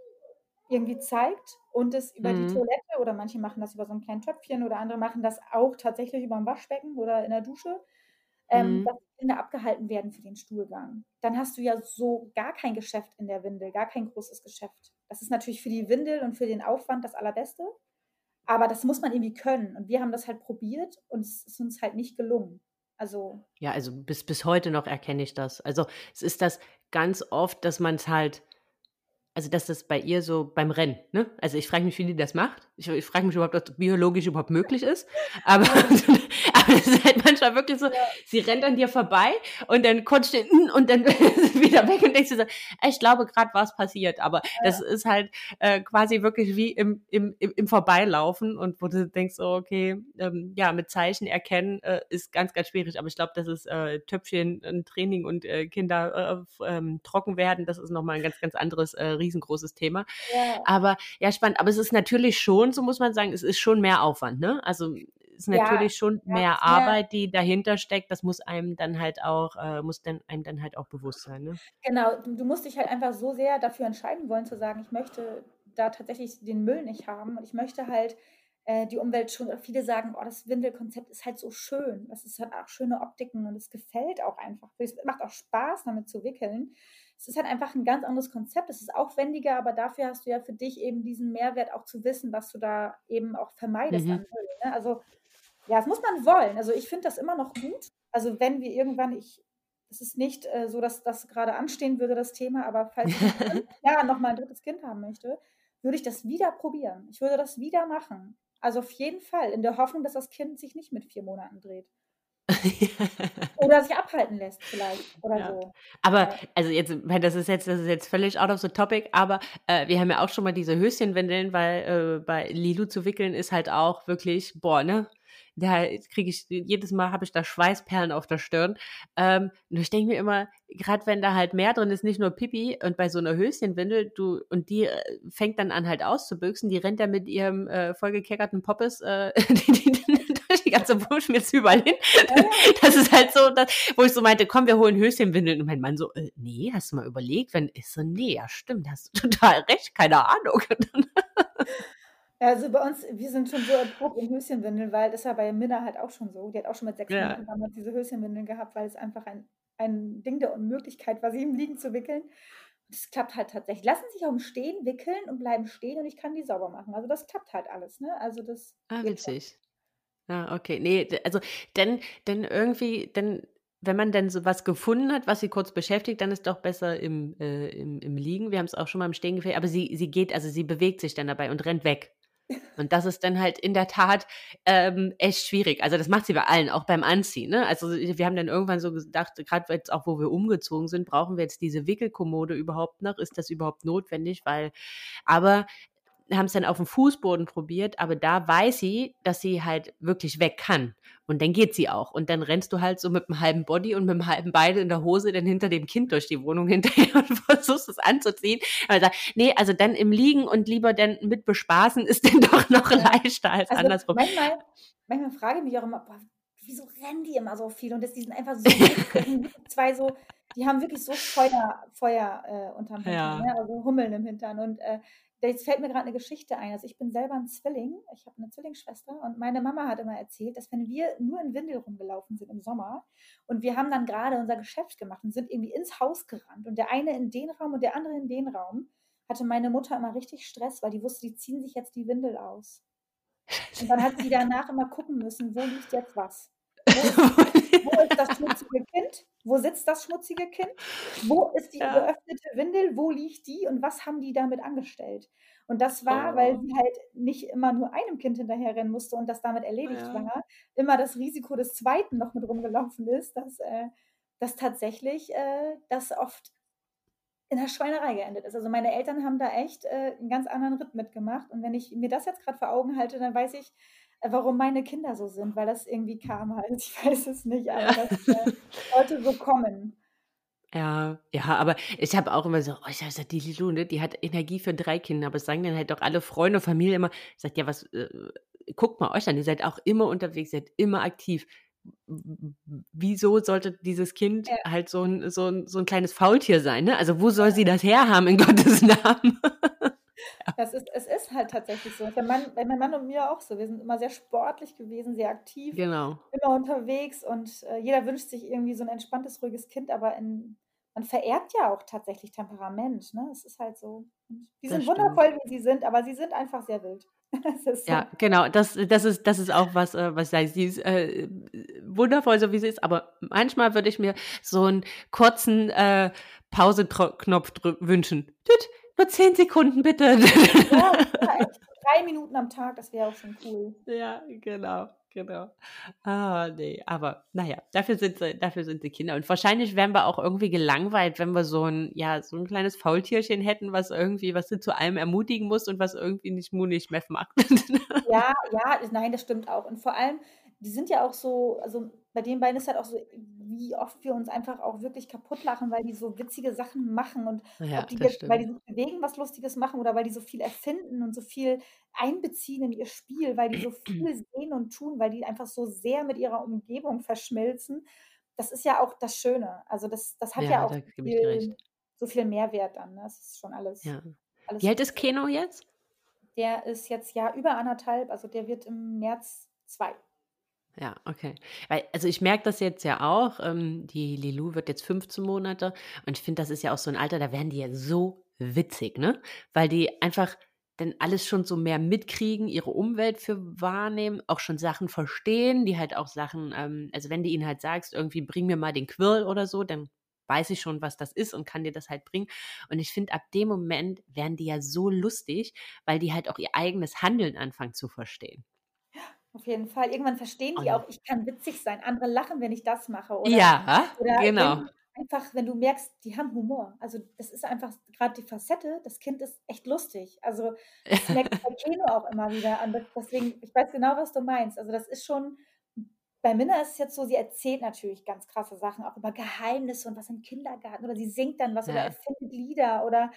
irgendwie zeigt und es über mhm. die Toilette oder manche machen das über so ein kleines Töpfchen oder andere machen das auch tatsächlich über ein Waschbecken oder in der Dusche, ähm, mhm. dass die Kinder abgehalten werden für den Stuhlgang. Dann hast du ja so gar kein Geschäft in der Windel, gar kein großes Geschäft. Das ist natürlich für die Windel und für den Aufwand das Allerbeste. Aber das muss man irgendwie können. Und wir haben das halt probiert und es ist uns halt nicht gelungen. Also.
Ja, also bis, bis heute noch erkenne ich das. Also es ist das ganz oft, dass man es halt, also dass das bei ihr so beim Rennen, ne? Also ich frage mich, wie die das macht. Ich, ich frage mich überhaupt, ob das biologisch überhaupt möglich ist. Aber, aber es ist halt manchmal wirklich so, ja. sie rennt an dir vorbei und dann kotzt du und dann wieder weg und denkst du so, ich glaube gerade was passiert. Aber ja. das ist halt äh, quasi wirklich wie im, im, im, im Vorbeilaufen und wo du denkst, so, okay, ähm, ja, mit Zeichen erkennen äh, ist ganz, ganz schwierig. Aber ich glaube, das ist äh, Töpfchen, ein Training und äh, Kinder äh, ähm, trocken werden, das ist nochmal ein ganz, ganz anderes, äh, riesengroßes Thema. Ja. Aber ja, spannend. Aber es ist natürlich schon, so muss man sagen, es ist schon mehr Aufwand, ne? Also ist natürlich ja, schon mehr Arbeit, die dahinter steckt. Das muss einem dann halt auch, äh, muss dann einem dann halt auch bewusst sein. Ne?
Genau, du, du musst dich halt einfach so sehr dafür entscheiden wollen, zu sagen, ich möchte da tatsächlich den Müll nicht haben und ich möchte halt äh, die Umwelt schon, viele sagen, oh, das Windelkonzept ist halt so schön. Das ist halt auch schöne Optiken und es gefällt auch einfach. Es macht auch Spaß, damit zu wickeln. Es ist halt einfach ein ganz anderes Konzept. Es ist aufwendiger, aber dafür hast du ja für dich eben diesen Mehrwert auch zu wissen, was du da eben auch vermeidest mhm. an Müll. Ne? Also ja, das muss man wollen. Also ich finde das immer noch gut. Also wenn wir irgendwann, ich, es ist nicht äh, so, dass das gerade anstehen würde, das Thema, aber falls ich ja, noch mal ein drittes Kind haben möchte, würde ich das wieder probieren. Ich würde das wieder machen. Also auf jeden Fall, in der Hoffnung, dass das Kind sich nicht mit vier Monaten dreht. oder sich abhalten lässt vielleicht oder ja. so.
Aber also jetzt, das ist jetzt, das ist jetzt völlig out of the topic, aber äh, wir haben ja auch schon mal diese Höschenwindeln, weil äh, bei Lilu zu wickeln ist halt auch wirklich, boah, ne? da kriege ich, jedes Mal habe ich da Schweißperlen auf der Stirn. Ähm, und ich denke mir immer, gerade wenn da halt mehr drin ist, nicht nur Pipi und bei so einer Höschenwindel, du, und die äh, fängt dann an halt auszubüchsen, die rennt da mit ihrem äh, vollgekeckerten Poppes äh, die, die, die, durch die ganze Buschmitz überall hin. Das ist halt so, das, wo ich so meinte, komm, wir holen Höschenwindeln. Und mein Mann so, äh, nee, hast du mal überlegt? Wenn ich so, nee, ja stimmt, hast du total recht, keine Ahnung.
Also bei uns, wir sind schon so erprobt in Höschenwindeln, weil das ist ja bei Minna halt auch schon so. Die hat auch schon mit sechs ja. Monaten damals diese Höschenwindeln gehabt, weil es einfach ein, ein Ding der Unmöglichkeit war, sie im Liegen zu wickeln. Das klappt halt tatsächlich. Lassen sich auch im Stehen wickeln und bleiben stehen und ich kann die sauber machen. Also das klappt halt alles, ne? Also das.
Ah, witzig. Ah, okay. Nee, also denn, denn irgendwie, denn wenn man denn so was gefunden hat, was sie kurz beschäftigt, dann ist doch besser im, äh, im, im Liegen. Wir haben es auch schon mal im Stehen gefällt, aber sie, sie geht, also sie bewegt sich dann dabei und rennt weg. Und das ist dann halt in der Tat ähm, echt schwierig. Also das macht sie bei allen, auch beim Anziehen. Ne? Also wir haben dann irgendwann so gedacht, gerade jetzt auch, wo wir umgezogen sind, brauchen wir jetzt diese Wickelkommode überhaupt noch? Ist das überhaupt notwendig? Weil, aber haben es dann auf dem Fußboden probiert, aber da weiß sie, dass sie halt wirklich weg kann. Und dann geht sie auch. Und dann rennst du halt so mit einem halben Body und mit einem halben Bein in der Hose dann hinter dem Kind durch die Wohnung hinterher und versuchst es anzuziehen. Aber sag, nee, also dann im Liegen und lieber dann mit bespaßen ist dann doch noch ja. leichter als also andersrum.
Manchmal, manchmal frage ich mich auch immer, boah, wieso rennen die immer so viel? Und das, die sind einfach so zwei so, die haben wirklich so Feuer, Feuer äh, unterm Hintern, ja. ne? also Hummeln im Hintern. Und äh, Jetzt fällt mir gerade eine Geschichte ein. Also ich bin selber ein Zwilling. Ich habe eine Zwillingsschwester und meine Mama hat immer erzählt, dass wenn wir nur in Windel rumgelaufen sind im Sommer und wir haben dann gerade unser Geschäft gemacht und sind irgendwie ins Haus gerannt und der eine in den Raum und der andere in den Raum, hatte meine Mutter immer richtig Stress, weil die wusste, die ziehen sich jetzt die Windel aus. Und dann hat sie danach immer gucken müssen, wo liegt jetzt was. Wo wo ist das schmutzige Kind? Wo sitzt das schmutzige Kind? Wo ist die ja. geöffnete Windel? Wo liegt die? Und was haben die damit angestellt? Und das war, oh. weil sie halt nicht immer nur einem Kind hinterherrennen musste und das damit erledigt ja. war, immer das Risiko des zweiten noch mit rumgelaufen ist, dass, äh, dass tatsächlich äh, das oft in der Schweinerei geendet ist. Also meine Eltern haben da echt äh, einen ganz anderen Ritt mitgemacht. Und wenn ich mir das jetzt gerade vor Augen halte, dann weiß ich, warum meine Kinder so sind, weil das irgendwie kam halt. Ich weiß es nicht, aber ja. das äh, sollte so kommen.
Ja, ja, aber ich habe auch immer so, oh, ich sag, die Lilu, ne, die hat Energie für drei Kinder, aber es sagen dann halt doch alle Freunde, Familie immer, ich sag, ja, was, äh, guckt mal euch an, ihr seid auch immer unterwegs, ihr seid immer aktiv. Wieso sollte dieses Kind ja. halt so ein, so, ein, so ein kleines Faultier sein, ne? Also wo soll sie das herhaben in Gottes Namen?
Das ist, es ist halt tatsächlich so. Bei, Mann, meinem Mann und mir auch so. Wir sind immer sehr sportlich gewesen, sehr aktiv,
genau.
immer unterwegs und äh, jeder wünscht sich irgendwie so ein entspanntes, ruhiges Kind, aber in, man vererbt ja auch tatsächlich Temperament. Ne? Es ist halt so. Die sind wundervoll, wie sie sind, aber sie sind einfach sehr wild.
So. Ja, genau. Das, das, ist, das ist auch was, äh, was ich sage. Sie ist äh, wundervoll, so wie sie ist, aber manchmal würde ich mir so einen kurzen äh, Pauseknopf wünschen. Tüt, nur zehn Sekunden bitte. Ja,
drei Minuten am Tag, das wäre auch schon cool.
Ja, genau, genau. Ah, nee, aber naja, dafür sind sie, dafür sind sie Kinder. Und wahrscheinlich wären wir auch irgendwie gelangweilt, wenn wir so ein, ja, so ein kleines Faultierchen hätten, was irgendwie, was sie zu allem ermutigen muss und was irgendwie nicht munig Meff macht.
ja, ja, nein, das stimmt auch. Und vor allem, die sind ja auch so, also bei den beiden ist halt auch so, wie oft wir uns einfach auch wirklich kaputt lachen, weil die so witzige Sachen machen und ja, ob die jetzt, weil die sich bewegen, was Lustiges machen oder weil die so viel erfinden und so viel einbeziehen in ihr Spiel, weil die so viel sehen und tun, weil die einfach so sehr mit ihrer Umgebung verschmilzen. Das ist ja auch das Schöne. Also das, das hat ja, ja auch viel, so viel Mehrwert dann. Ne? Das ist schon alles.
Ja. alles wie alt ist Keno jetzt?
Der ist jetzt ja über anderthalb, also der wird im März zwei.
Ja, okay. Weil, also ich merke das jetzt ja auch. Ähm, die Lilou wird jetzt 15 Monate und ich finde, das ist ja auch so ein Alter, da werden die ja so witzig, ne? Weil die einfach dann alles schon so mehr mitkriegen, ihre Umwelt für wahrnehmen, auch schon Sachen verstehen, die halt auch Sachen, ähm, also wenn du ihnen halt sagst, irgendwie bring mir mal den Quirl oder so, dann weiß ich schon, was das ist und kann dir das halt bringen. Und ich finde, ab dem Moment werden die ja so lustig, weil die halt auch ihr eigenes Handeln anfangen zu verstehen.
Auf jeden Fall. Irgendwann verstehen die auch, ich kann witzig sein. Andere lachen, wenn ich das mache. Oder,
ja, oder genau.
Wenn, einfach, wenn du merkst, die haben Humor. Also das ist einfach gerade die Facette, das Kind ist echt lustig. Also das merkt bei Keno auch immer wieder an. Deswegen, ich weiß genau, was du meinst. Also das ist schon, bei Minna ist es jetzt so, sie erzählt natürlich ganz krasse Sachen, auch über Geheimnisse und was im Kindergarten. Oder sie singt dann was ja. oder erfindet Lieder oder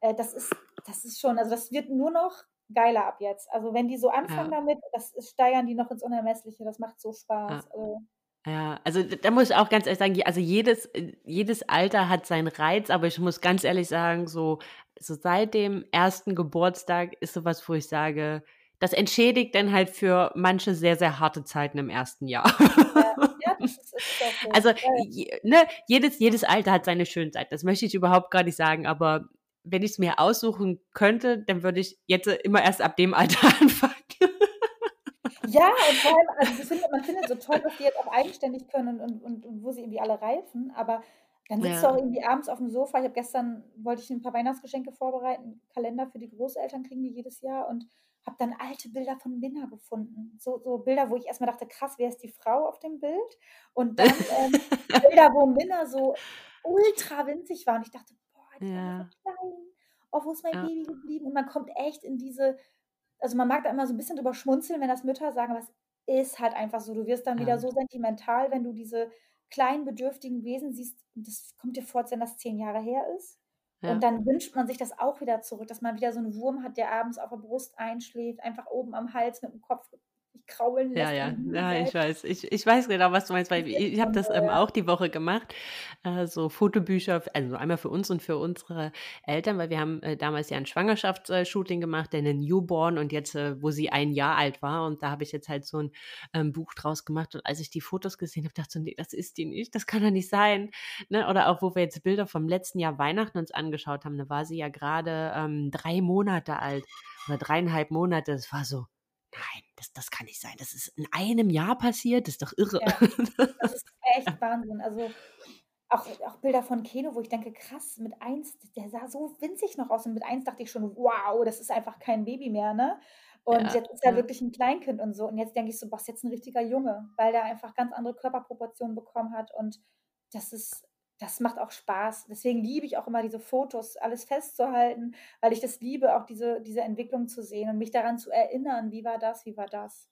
äh, das ist, das ist schon, also das wird nur noch geiler ab jetzt. Also wenn die so anfangen ja. damit, das steigern die noch ins Unermessliche. Das macht so Spaß.
Ja. Also, ja, also da muss ich auch ganz ehrlich sagen, also jedes, jedes Alter hat seinen Reiz, aber ich muss ganz ehrlich sagen, so, so seit dem ersten Geburtstag ist sowas, wo ich sage, das entschädigt dann halt für manche sehr, sehr harte Zeiten im ersten Jahr. Ja, ja das ist, ist so. Also je, ne, jedes, jedes Alter hat seine schöne Zeit. Das möchte ich überhaupt gar nicht sagen, aber wenn ich es mir aussuchen könnte, dann würde ich jetzt immer erst ab dem Alter anfangen.
Ja, und vor allem, also findet, man findet so toll, dass die jetzt auch eigenständig können und, und, und, wo sie irgendwie alle reifen, aber dann sitzt ja. du auch irgendwie abends auf dem Sofa. Ich habe gestern, wollte ich ein paar Weihnachtsgeschenke vorbereiten, Kalender für die Großeltern kriegen die jedes Jahr und habe dann alte Bilder von Minna gefunden. So, so Bilder, wo ich erstmal dachte, krass, wer ist die Frau auf dem Bild? Und dann ähm, Bilder, wo Minna so ultra winzig war. Und ich dachte, ja. so klein. Oh, wo ist mein ja. Baby geblieben? Und man kommt echt in diese, also man mag da immer so ein bisschen drüber schmunzeln, wenn das Mütter sagen, aber es ist halt einfach so. Du wirst dann ja. wieder so sentimental, wenn du diese kleinen, bedürftigen Wesen siehst. Das kommt dir vor, als wenn das zehn Jahre her ist. Ja. Und dann wünscht man sich das auch wieder zurück, dass man wieder so einen Wurm hat, der abends auf der Brust einschläft, einfach oben am Hals mit dem Kopf kraulen
lässt. Ja, ja, ja, ich weiß. Ich, ich weiß genau, was du meinst, weil ich, ich habe das ähm, auch die Woche gemacht. Äh, so Fotobücher, also einmal für uns und für unsere Eltern, weil wir haben äh, damals ja ein Schwangerschaftsshooting gemacht, denn ein Newborn und jetzt, äh, wo sie ein Jahr alt war und da habe ich jetzt halt so ein ähm, Buch draus gemacht und als ich die Fotos gesehen habe, dachte ich so, nee, das ist die nicht, das kann doch nicht sein. Ne? Oder auch, wo wir jetzt Bilder vom letzten Jahr Weihnachten uns angeschaut haben, da war sie ja gerade ähm, drei Monate alt oder dreieinhalb Monate, das war so, nein, das, das kann nicht sein. Das ist in einem Jahr passiert, das ist doch irre. Ja,
das ist echt Wahnsinn. Also auch, auch Bilder von Keno, wo ich denke, krass, mit eins, der sah so winzig noch aus. Und mit eins dachte ich schon, wow, das ist einfach kein Baby mehr, ne? Und ja, jetzt ist er ja. wirklich ein Kleinkind und so. Und jetzt denke ich so, was jetzt ein richtiger Junge, weil der einfach ganz andere Körperproportionen bekommen hat. Und das ist das macht auch Spaß. Deswegen liebe ich auch immer diese Fotos, alles festzuhalten, weil ich das liebe, auch diese, diese Entwicklung zu sehen und mich daran zu erinnern, wie war das, wie war das.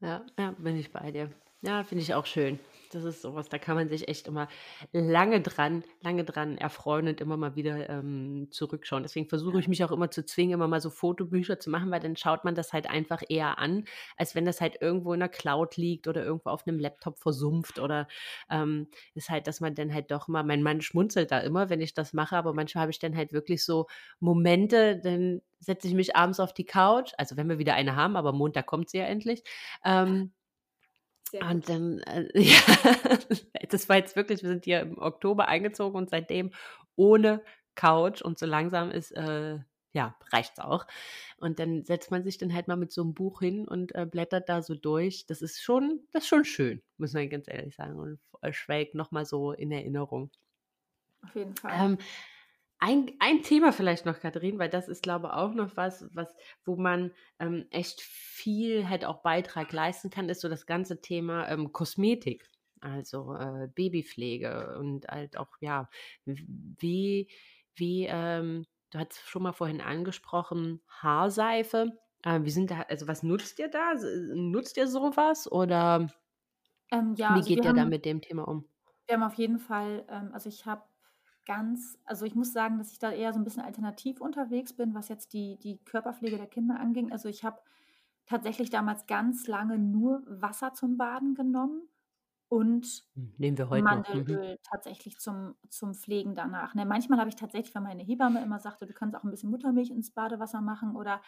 Ja, ja, bin ich bei dir. Ja, finde ich auch schön. Das ist sowas, da kann man sich echt immer lange dran, lange dran erfreuen und immer mal wieder ähm, zurückschauen. Deswegen versuche ich mich auch immer zu zwingen, immer mal so Fotobücher zu machen, weil dann schaut man das halt einfach eher an, als wenn das halt irgendwo in der Cloud liegt oder irgendwo auf einem Laptop versumpft oder ähm, ist halt, dass man dann halt doch mal, mein Mann schmunzelt da immer, wenn ich das mache, aber manchmal habe ich dann halt wirklich so Momente, dann setze ich mich abends auf die Couch, also wenn wir wieder eine haben, aber Montag kommt sie ja endlich. Ähm, und dann, äh, ja, das war jetzt wirklich, wir sind hier im Oktober eingezogen und seitdem ohne Couch und so langsam ist, äh, ja, reicht's auch. Und dann setzt man sich dann halt mal mit so einem Buch hin und äh, blättert da so durch. Das ist schon, das ist schon schön, muss man ganz ehrlich sagen. Und schwelgt nochmal so in Erinnerung.
Auf jeden Fall.
Ähm, ein, ein Thema vielleicht noch, Katharin, weil das ist, glaube ich, auch noch was, was, wo man ähm, echt viel halt auch Beitrag leisten kann, ist so das ganze Thema ähm, Kosmetik. Also äh, Babypflege und halt auch, ja, wie, wie, ähm, du hast schon mal vorhin angesprochen, Haarseife. Äh, wie sind da, also was nutzt ihr da? Nutzt ihr sowas oder
ähm, ja,
wie also geht ihr da mit dem Thema um?
Wir haben auf jeden Fall, ähm, also ich habe ganz, also ich muss sagen, dass ich da eher so ein bisschen alternativ unterwegs bin, was jetzt die, die Körperpflege der Kinder anging. Also ich habe tatsächlich damals ganz lange nur Wasser zum Baden genommen und
hm, Nehmen wir heute. Mhm.
Mandelöl tatsächlich zum, zum Pflegen danach. Ne, manchmal habe ich tatsächlich, weil meine Hebamme immer sagte, du kannst auch ein bisschen Muttermilch ins Badewasser machen oder,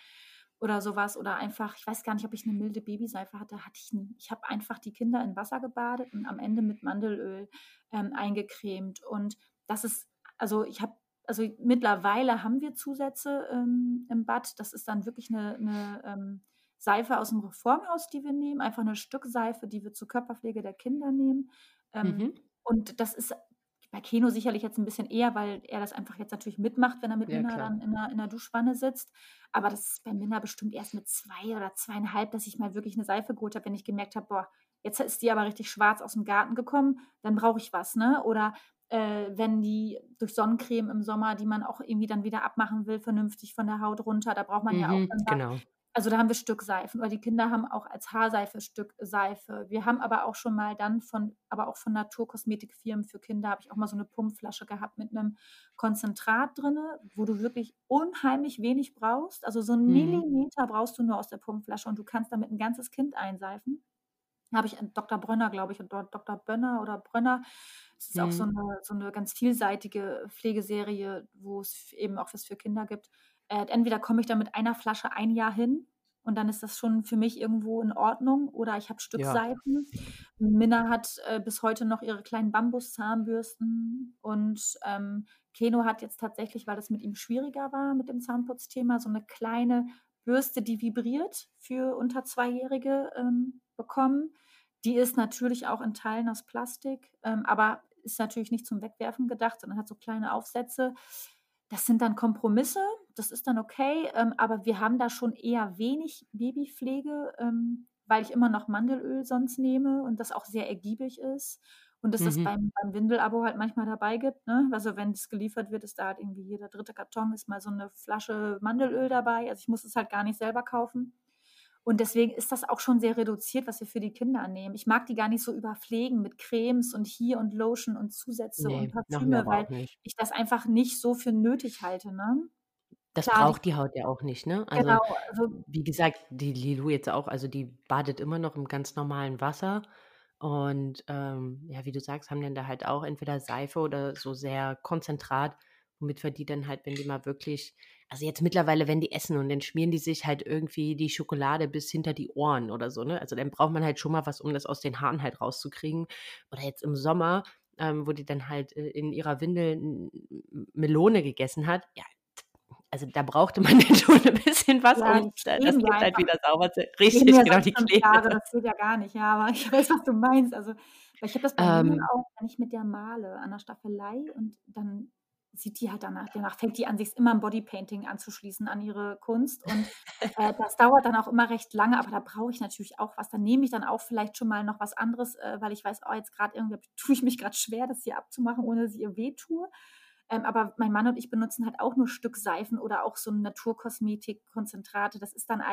oder sowas. Oder einfach, ich weiß gar nicht, ob ich eine milde Babyseife hatte, hatte ich nie. Ich habe einfach die Kinder in Wasser gebadet und am Ende mit Mandelöl ähm, eingecremt. Und das ist, also ich habe, also mittlerweile haben wir Zusätze ähm, im Bad. Das ist dann wirklich eine, eine ähm, Seife aus dem Reformhaus, die wir nehmen, einfach eine Stückseife, die wir zur Körperpflege der Kinder nehmen. Ähm, mhm. Und das ist bei Keno sicherlich jetzt ein bisschen eher, weil er das einfach jetzt natürlich mitmacht, wenn er mit ja, Minna dann in der, in der Duschwanne sitzt. Aber das ist bei Minna bestimmt erst mit zwei oder zweieinhalb, dass ich mal wirklich eine Seife geholt habe, wenn ich gemerkt habe, boah, jetzt ist die aber richtig schwarz aus dem Garten gekommen, dann brauche ich was, ne? Oder äh, wenn die durch Sonnencreme im Sommer, die man auch irgendwie dann wieder abmachen will, vernünftig von der Haut runter, da braucht man mhm, ja auch mhm, dann
genau.
Also da haben wir Stückseifen oder die Kinder haben auch als Haarseife Stückseife. Wir haben aber auch schon mal dann von, aber auch von Naturkosmetikfirmen für Kinder habe ich auch mal so eine Pumpflasche gehabt mit einem Konzentrat drin, wo du wirklich unheimlich wenig brauchst. Also so einen mhm. Millimeter brauchst du nur aus der Pumpflasche und du kannst damit ein ganzes Kind einseifen habe ich Dr. Brönner, glaube ich, und Dr. Bönner oder Brönner. Das ist mhm. auch so mhm. eine, so eine ganz vielseitige Pflegeserie, wo es eben auch was für Kinder gibt. Äh, entweder komme ich da mit einer Flasche ein Jahr hin und dann ist das schon für mich irgendwo in Ordnung. Oder ich habe Stückseiten. Ja. Minna hat äh, bis heute noch ihre kleinen Bambuszahnbürsten und ähm, Keno hat jetzt tatsächlich, weil das mit ihm schwieriger war mit dem Zahnputzthema, so eine kleine Bürste, die vibriert für unter Zweijährige ähm, bekommen. Die ist natürlich auch in Teilen aus Plastik, ähm, aber ist natürlich nicht zum Wegwerfen gedacht, sondern hat so kleine Aufsätze. Das sind dann Kompromisse, das ist dann okay, ähm, aber wir haben da schon eher wenig Babypflege, ähm, weil ich immer noch Mandelöl sonst nehme und das auch sehr ergiebig ist. Und dass das
Mhm.
beim, beim Windel-Abo halt manchmal dabei gibt. Ne? Also wenn es geliefert wird, ist da halt irgendwie jeder dritte Karton ist mal so eine Flasche Mandelöl dabei. Also ich muss es halt gar nicht selber kaufen. Und deswegen ist das auch schon sehr reduziert, was wir für die Kinder nehmen. Ich mag die gar nicht so überpflegen mit Cremes und hier und Lotion und Zusätze und
Ne, machen wir
Parfüme, weil ich das einfach nicht so für nötig halte, ne?
Das
Klar,
braucht die Haut ja auch nicht, ne? Also,
genau, also
wie gesagt, die Lilou jetzt auch, also die badet immer noch im ganz normalen Wasser. Und ähm, ja, wie du sagst, haben dann da halt auch entweder Seife oder so sehr Konzentrat, womit wir die dann halt, wenn die mal wirklich, also jetzt mittlerweile, wenn die essen und dann schmieren die sich halt irgendwie die Schokolade bis hinter die Ohren oder so, ne? Also dann braucht man halt schon mal was, um das aus den Haaren halt rauszukriegen. Oder jetzt im Sommer, ähm, wo die dann halt äh, in ihrer Windel Melone gegessen hat, ja, also da brauchte man dann schon ein bisschen was,
ja,
um das Kind halt wieder sauber zu. Richtig, genau, die
fünf
kleben.
Jahre, das geht ja gar nicht, ja, aber ich weiß, was du meinst. Also, ich habe das bei
Ähm,
auch, wenn ich mit der male an der Staffelei und dann sieht die halt danach, danach fängt die an, sich immer im Bodypainting anzuschließen an ihre Kunst und äh, das dauert dann auch immer recht lange, aber da brauche ich natürlich auch was. Dann nehme ich dann auch vielleicht schon mal noch was anderes, äh, weil ich weiß, oh, jetzt gerade irgendwie tue ich mich gerade schwer, das hier abzumachen, ohne dass ich ihr weh tue. Ähm, aber mein Mann und ich benutzen halt auch nur Stückseifen oder auch so Naturkosmetik-Konzentrate. Das ist dann
mhm.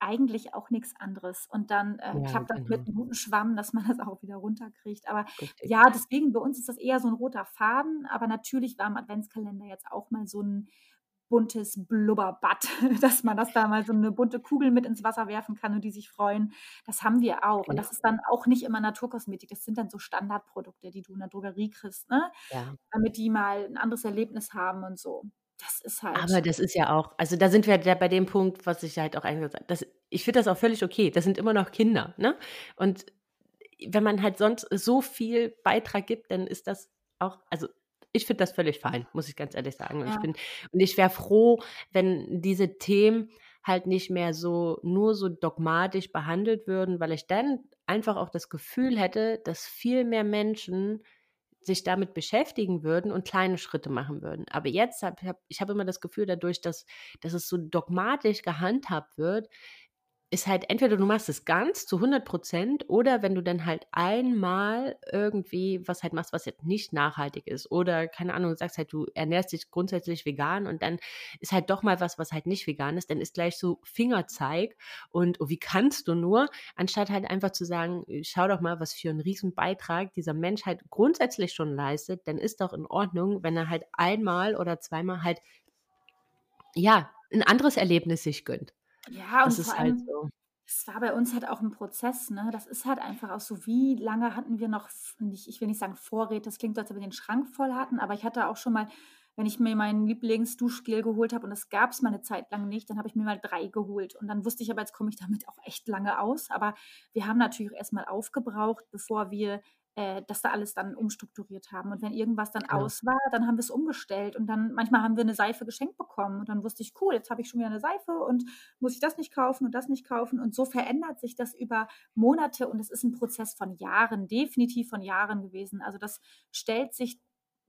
Eigentlich, auch nichts anderes. Und dann äh,
Ja,
klappt das mit
genau,
einem guten Schwamm, dass man das auch wieder runterkriegt. Aber
richtig.
ja, deswegen bei uns ist das eher so ein roter Faden. Aber natürlich war im Adventskalender jetzt auch mal so ein buntes Blubberbad, dass man das da mal so eine bunte Kugel mit ins Wasser werfen kann und die sich freuen. Das haben wir auch. Und
Genau.
das ist dann auch nicht immer Naturkosmetik. Das sind dann so Standardprodukte, die du in der Drogerie kriegst, ne?
Ja.
damit die mal ein anderes Erlebnis haben und so. Das ist
Aber
halt,
das ist ja auch, also da sind wir ja bei dem Punkt, was ich halt auch eingangs gesagt habe. Ich finde das auch völlig okay. Das sind immer noch Kinder, ne? Und wenn man halt sonst so viel Beitrag gibt, dann ist das auch, also ich finde das völlig fein, muss ich ganz ehrlich sagen. Und ich
ja,
bin, und ich wäre froh, wenn diese Themen halt nicht mehr so nur so dogmatisch behandelt würden, weil ich dann einfach auch das Gefühl hätte, dass viel mehr Menschen sich damit beschäftigen würden und kleine Schritte machen würden. Aber jetzt habe hab, ich habe immer das Gefühl, dadurch, dass, dass es so dogmatisch gehandhabt wird, ist halt entweder du machst es ganz zu 100 Prozent oder wenn du dann halt einmal irgendwie was halt machst, was jetzt nicht nachhaltig ist oder keine Ahnung, sagst halt, du ernährst dich grundsätzlich vegan und dann ist halt doch mal was, was halt nicht vegan ist, dann ist gleich so Fingerzeig und oh, wie kannst du nur, anstatt halt einfach zu sagen, schau doch mal, was für einen riesen Beitrag dieser Mensch halt grundsätzlich schon leistet, dann ist doch in Ordnung, wenn er halt einmal oder zweimal halt, ja, ein anderes Erlebnis sich gönnt.
Ja, und
Das
vor
ist halt
allem,
so.
es war bei uns halt auch ein Prozess, ne? Das ist halt einfach auch so, wie lange hatten wir noch, nicht, ich will nicht sagen Vorräte, das klingt so, als ob wir den Schrank voll hatten, aber ich hatte auch schon mal, wenn ich mir meinen Lieblingsduschgel geholt habe und das gab es mal eine Zeit lang nicht, dann habe ich mir mal drei geholt. Und dann wusste ich aber, jetzt komme ich damit auch echt lange aus. Aber wir haben natürlich erstmal aufgebraucht, bevor wir äh, das da alles dann umstrukturiert haben. Und wenn irgendwas dann
Genau.
aus war, dann haben wir es umgestellt. Und dann manchmal haben wir eine Seife geschenkt bekommen. Und dann wusste ich, cool, jetzt habe ich schon wieder eine Seife und muss ich das nicht kaufen und das nicht kaufen. Und so verändert sich das über Monate und es ist ein Prozess von Jahren, definitiv von Jahren gewesen. Also das stellt sich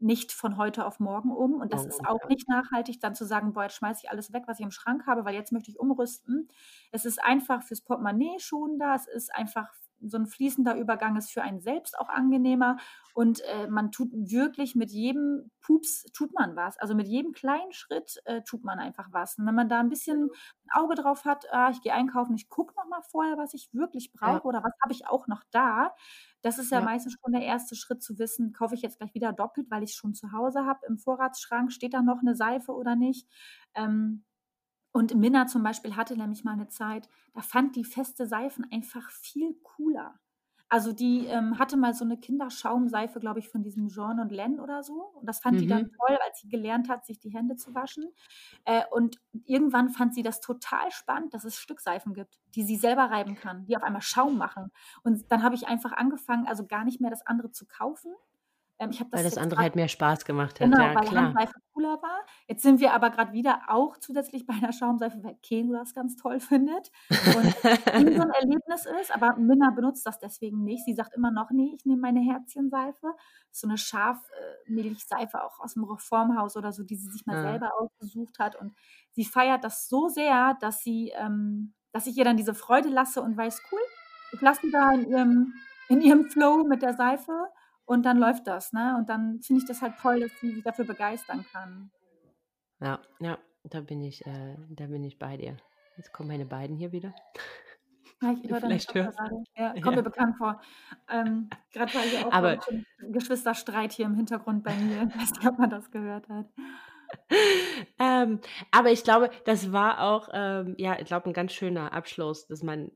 nicht von heute auf morgen um. Und das
Morgen
ist auch
ja.
nicht nachhaltig, dann zu sagen, boah, jetzt schmeiße ich alles weg, was ich im Schrank habe, weil jetzt möchte ich umrüsten. Es ist einfach fürs Portemonnaie schonender, es ist einfach so ein fließender Übergang ist für einen selbst auch angenehmer und äh, man tut wirklich mit jedem Pups tut man was. Also mit jedem kleinen Schritt äh, tut man einfach was. Und wenn man da ein bisschen ein Auge drauf hat, ah, ich gehe einkaufen, ich gucke noch mal vorher, was ich wirklich brauche
Ja,
oder was habe ich auch noch da. Das ist ja
ja.
meistens schon der erste Schritt zu wissen, kaufe ich jetzt gleich wieder doppelt, weil ich es schon zu Hause habe im Vorratsschrank, steht da noch eine Seife oder nicht. Ähm, und Minna zum Beispiel hatte nämlich mal eine Zeit, da fand die feste Seifen einfach viel cooler. Also die ähm, hatte mal so eine Kinderschaumseife, glaube ich, von diesem Jean und Len oder so. Und das fand die dann
Mhm.
toll, als sie gelernt hat, sich die Hände zu waschen. Äh, und irgendwann fand sie das total spannend, dass es Stückseifen gibt, die sie selber reiben kann, die auf einmal Schaum machen. Und dann habe ich einfach angefangen, also gar nicht mehr das andere zu kaufen, Ähm, ich
weil das, das andere halt mehr Spaß gemacht hat.
Genau, ja, weil klar. Handseife cooler war. Jetzt sind wir aber gerade wieder auch zusätzlich bei einer Schaumseife, weil Keno das ganz toll findet und ihm so ein Erlebnis ist. Aber Minna benutzt das deswegen nicht. Sie sagt immer noch, nee, ich nehme meine Herzchenseife. So eine Schafmilchseife auch aus dem Reformhaus oder so, die sie sich mal ja. selber ausgesucht hat. Und sie feiert das so sehr, dass sie, ähm, dass ich ihr dann diese Freude lasse und weiß, cool, ich lasse sie da in ihrem, in ihrem Flow mit der Seife und dann läuft das, ne? Und dann finde ich das halt toll, dass sie sich dafür begeistern kann.
Ja, ja, da bin ich, äh, da bin ich bei dir. Jetzt kommen meine beiden hier wieder.
Ja, ich höre Vielleicht hörst gerade. Ja, kommt ja. mir bekannt vor. Ähm, gerade weil hier auch
aber,
Geschwisterstreit hier im Hintergrund bei mir. Ich weiß nicht, ob man das gehört hat.
ähm, aber ich glaube, das war auch, ähm, ja, ich glaube, ein ganz schöner Abschluss, dass man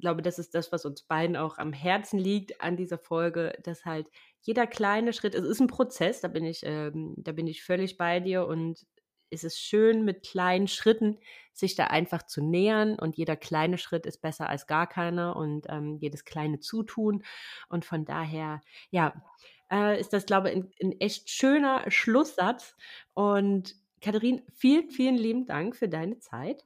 glaube, das ist das, was uns beiden auch am Herzen liegt an dieser Folge, dass halt jeder kleine Schritt, es ist ein Prozess, da bin ich, ähm, da bin ich völlig bei dir und es ist schön, mit kleinen Schritten sich da einfach zu nähern und jeder kleine Schritt ist besser als gar keiner und ähm, jedes kleine Zutun und von daher, ja, äh, ist das, glaube ich, ein, ein echt schöner Schlusssatz und Katharin, vielen, vielen lieben Dank für deine Zeit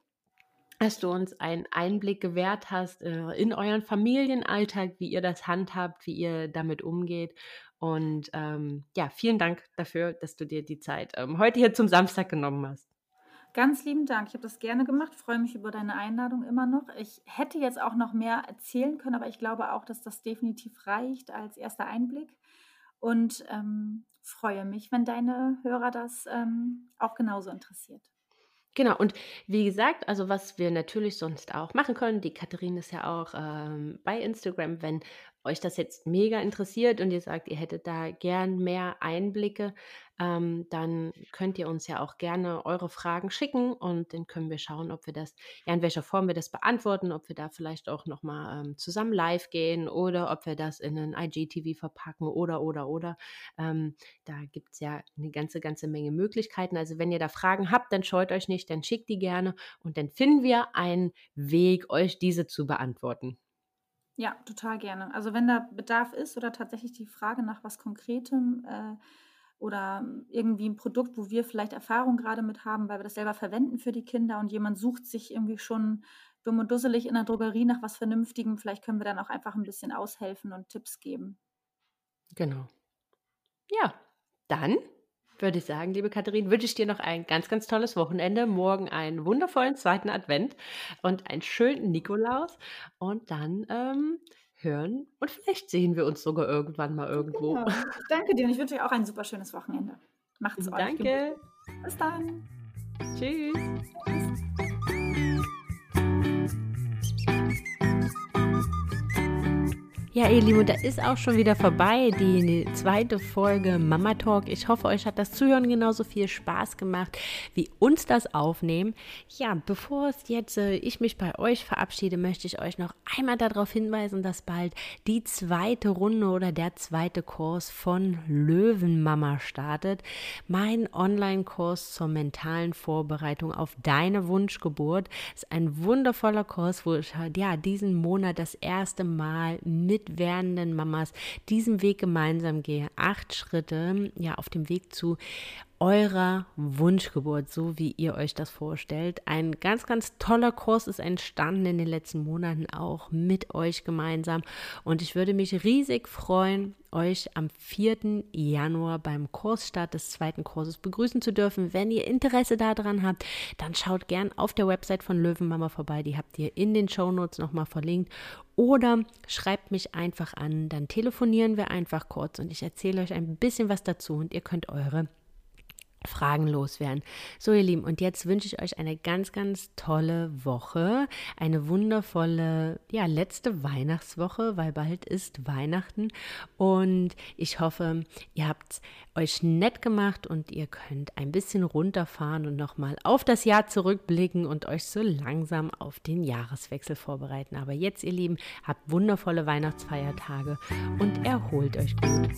dass du uns einen Einblick gewährt hast äh, in euren Familienalltag, wie ihr das handhabt, wie ihr damit umgeht. Und ähm, ja, vielen Dank dafür, dass du dir die Zeit ähm, heute hier zum Samstag genommen hast.
Ganz lieben Dank. Ich habe das gerne gemacht, freue mich über deine Einladung immer noch. Ich hätte jetzt auch noch mehr erzählen können, aber ich glaube auch, dass das definitiv reicht als erster Einblick. Und ähm, freue mich, wenn deine Hörer das ähm, auch genauso interessiert.
Genau, und wie gesagt, also was wir natürlich sonst auch machen können, die Katharine ist ja auch ähm, bei Instagram, wenn euch das jetzt mega interessiert und ihr sagt, ihr hättet da gern mehr Einblicke, ähm, dann könnt ihr uns ja auch gerne eure Fragen schicken und dann können wir schauen, ob wir das, ja, in welcher Form wir das beantworten, ob wir da vielleicht auch nochmal ähm, zusammen live gehen oder ob wir das in ein IGTV verpacken oder, oder, oder. Ähm, da gibt es ja eine ganze, ganze Menge Möglichkeiten. Also wenn ihr da Fragen habt, dann scheut euch nicht, dann schickt die gerne und dann finden wir einen Weg, euch diese zu beantworten.
Ja, total gerne. Also wenn da Bedarf ist oder tatsächlich die Frage nach was Konkretem äh, oder irgendwie ein Produkt, wo wir vielleicht Erfahrung gerade mit haben, weil wir das selber verwenden für die Kinder und jemand sucht sich irgendwie schon dumm und dusselig in der Drogerie nach was Vernünftigem, vielleicht können wir dann auch einfach ein bisschen aushelfen und Tipps geben.
Genau. Ja, dann würde ich sagen, liebe Katharin, wünsche ich dir noch ein ganz, ganz tolles Wochenende. Morgen einen wundervollen zweiten Advent und einen schönen Nikolaus. Und dann ähm, hören und vielleicht sehen wir uns sogar irgendwann mal irgendwo. Genau.
Danke dir und ich wünsche dir auch ein super schönes Wochenende. Macht's euch.
Danke.
Bis dann.
Tschüss. Ja, ihr Lieben, da ist auch schon wieder vorbei die zweite Folge Mama Talk. Ich hoffe, euch hat das Zuhören genauso viel Spaß gemacht wie uns das Aufnehmen. Ja, bevor es jetzt äh, ich mich bei euch verabschiede, möchte ich euch noch einmal darauf hinweisen, dass bald die zweite Runde oder der zweite Kurs von Löwenmama startet. Mein Online-Kurs zur mentalen Vorbereitung auf deine Wunschgeburt ist ein wundervoller Kurs, wo ich ja diesen Monat das erste Mal mit mit werdenden Mamas diesen Weg gemeinsam gehe. Acht Schritte, ja, auf dem Weg zu eurer Wunschgeburt, so wie ihr euch das vorstellt. Ein ganz, ganz toller Kurs ist entstanden in den letzten Monaten auch mit euch gemeinsam. Und ich würde mich riesig freuen, euch am 4. Januar beim Kursstart des zweiten Kurses begrüßen zu dürfen. Wenn ihr Interesse daran habt, dann schaut gern auf der Website von Löwenmama vorbei. Die habt ihr in den Show Notes nochmal verlinkt. Oder schreibt mich einfach an, dann telefonieren wir einfach kurz und ich erzähle euch ein bisschen was dazu und ihr könnt eure Fragen loswerden. So, ihr Lieben, und jetzt wünsche ich euch eine ganz, ganz tolle Woche, eine wundervolle, ja, letzte Weihnachtswoche, weil bald ist Weihnachten. Und ich hoffe, ihr habt euch nett gemacht und ihr könnt ein bisschen runterfahren und nochmal auf das Jahr zurückblicken und euch so langsam auf den Jahreswechsel vorbereiten. Aber jetzt, ihr Lieben, habt wundervolle Weihnachtsfeiertage und erholt euch gut.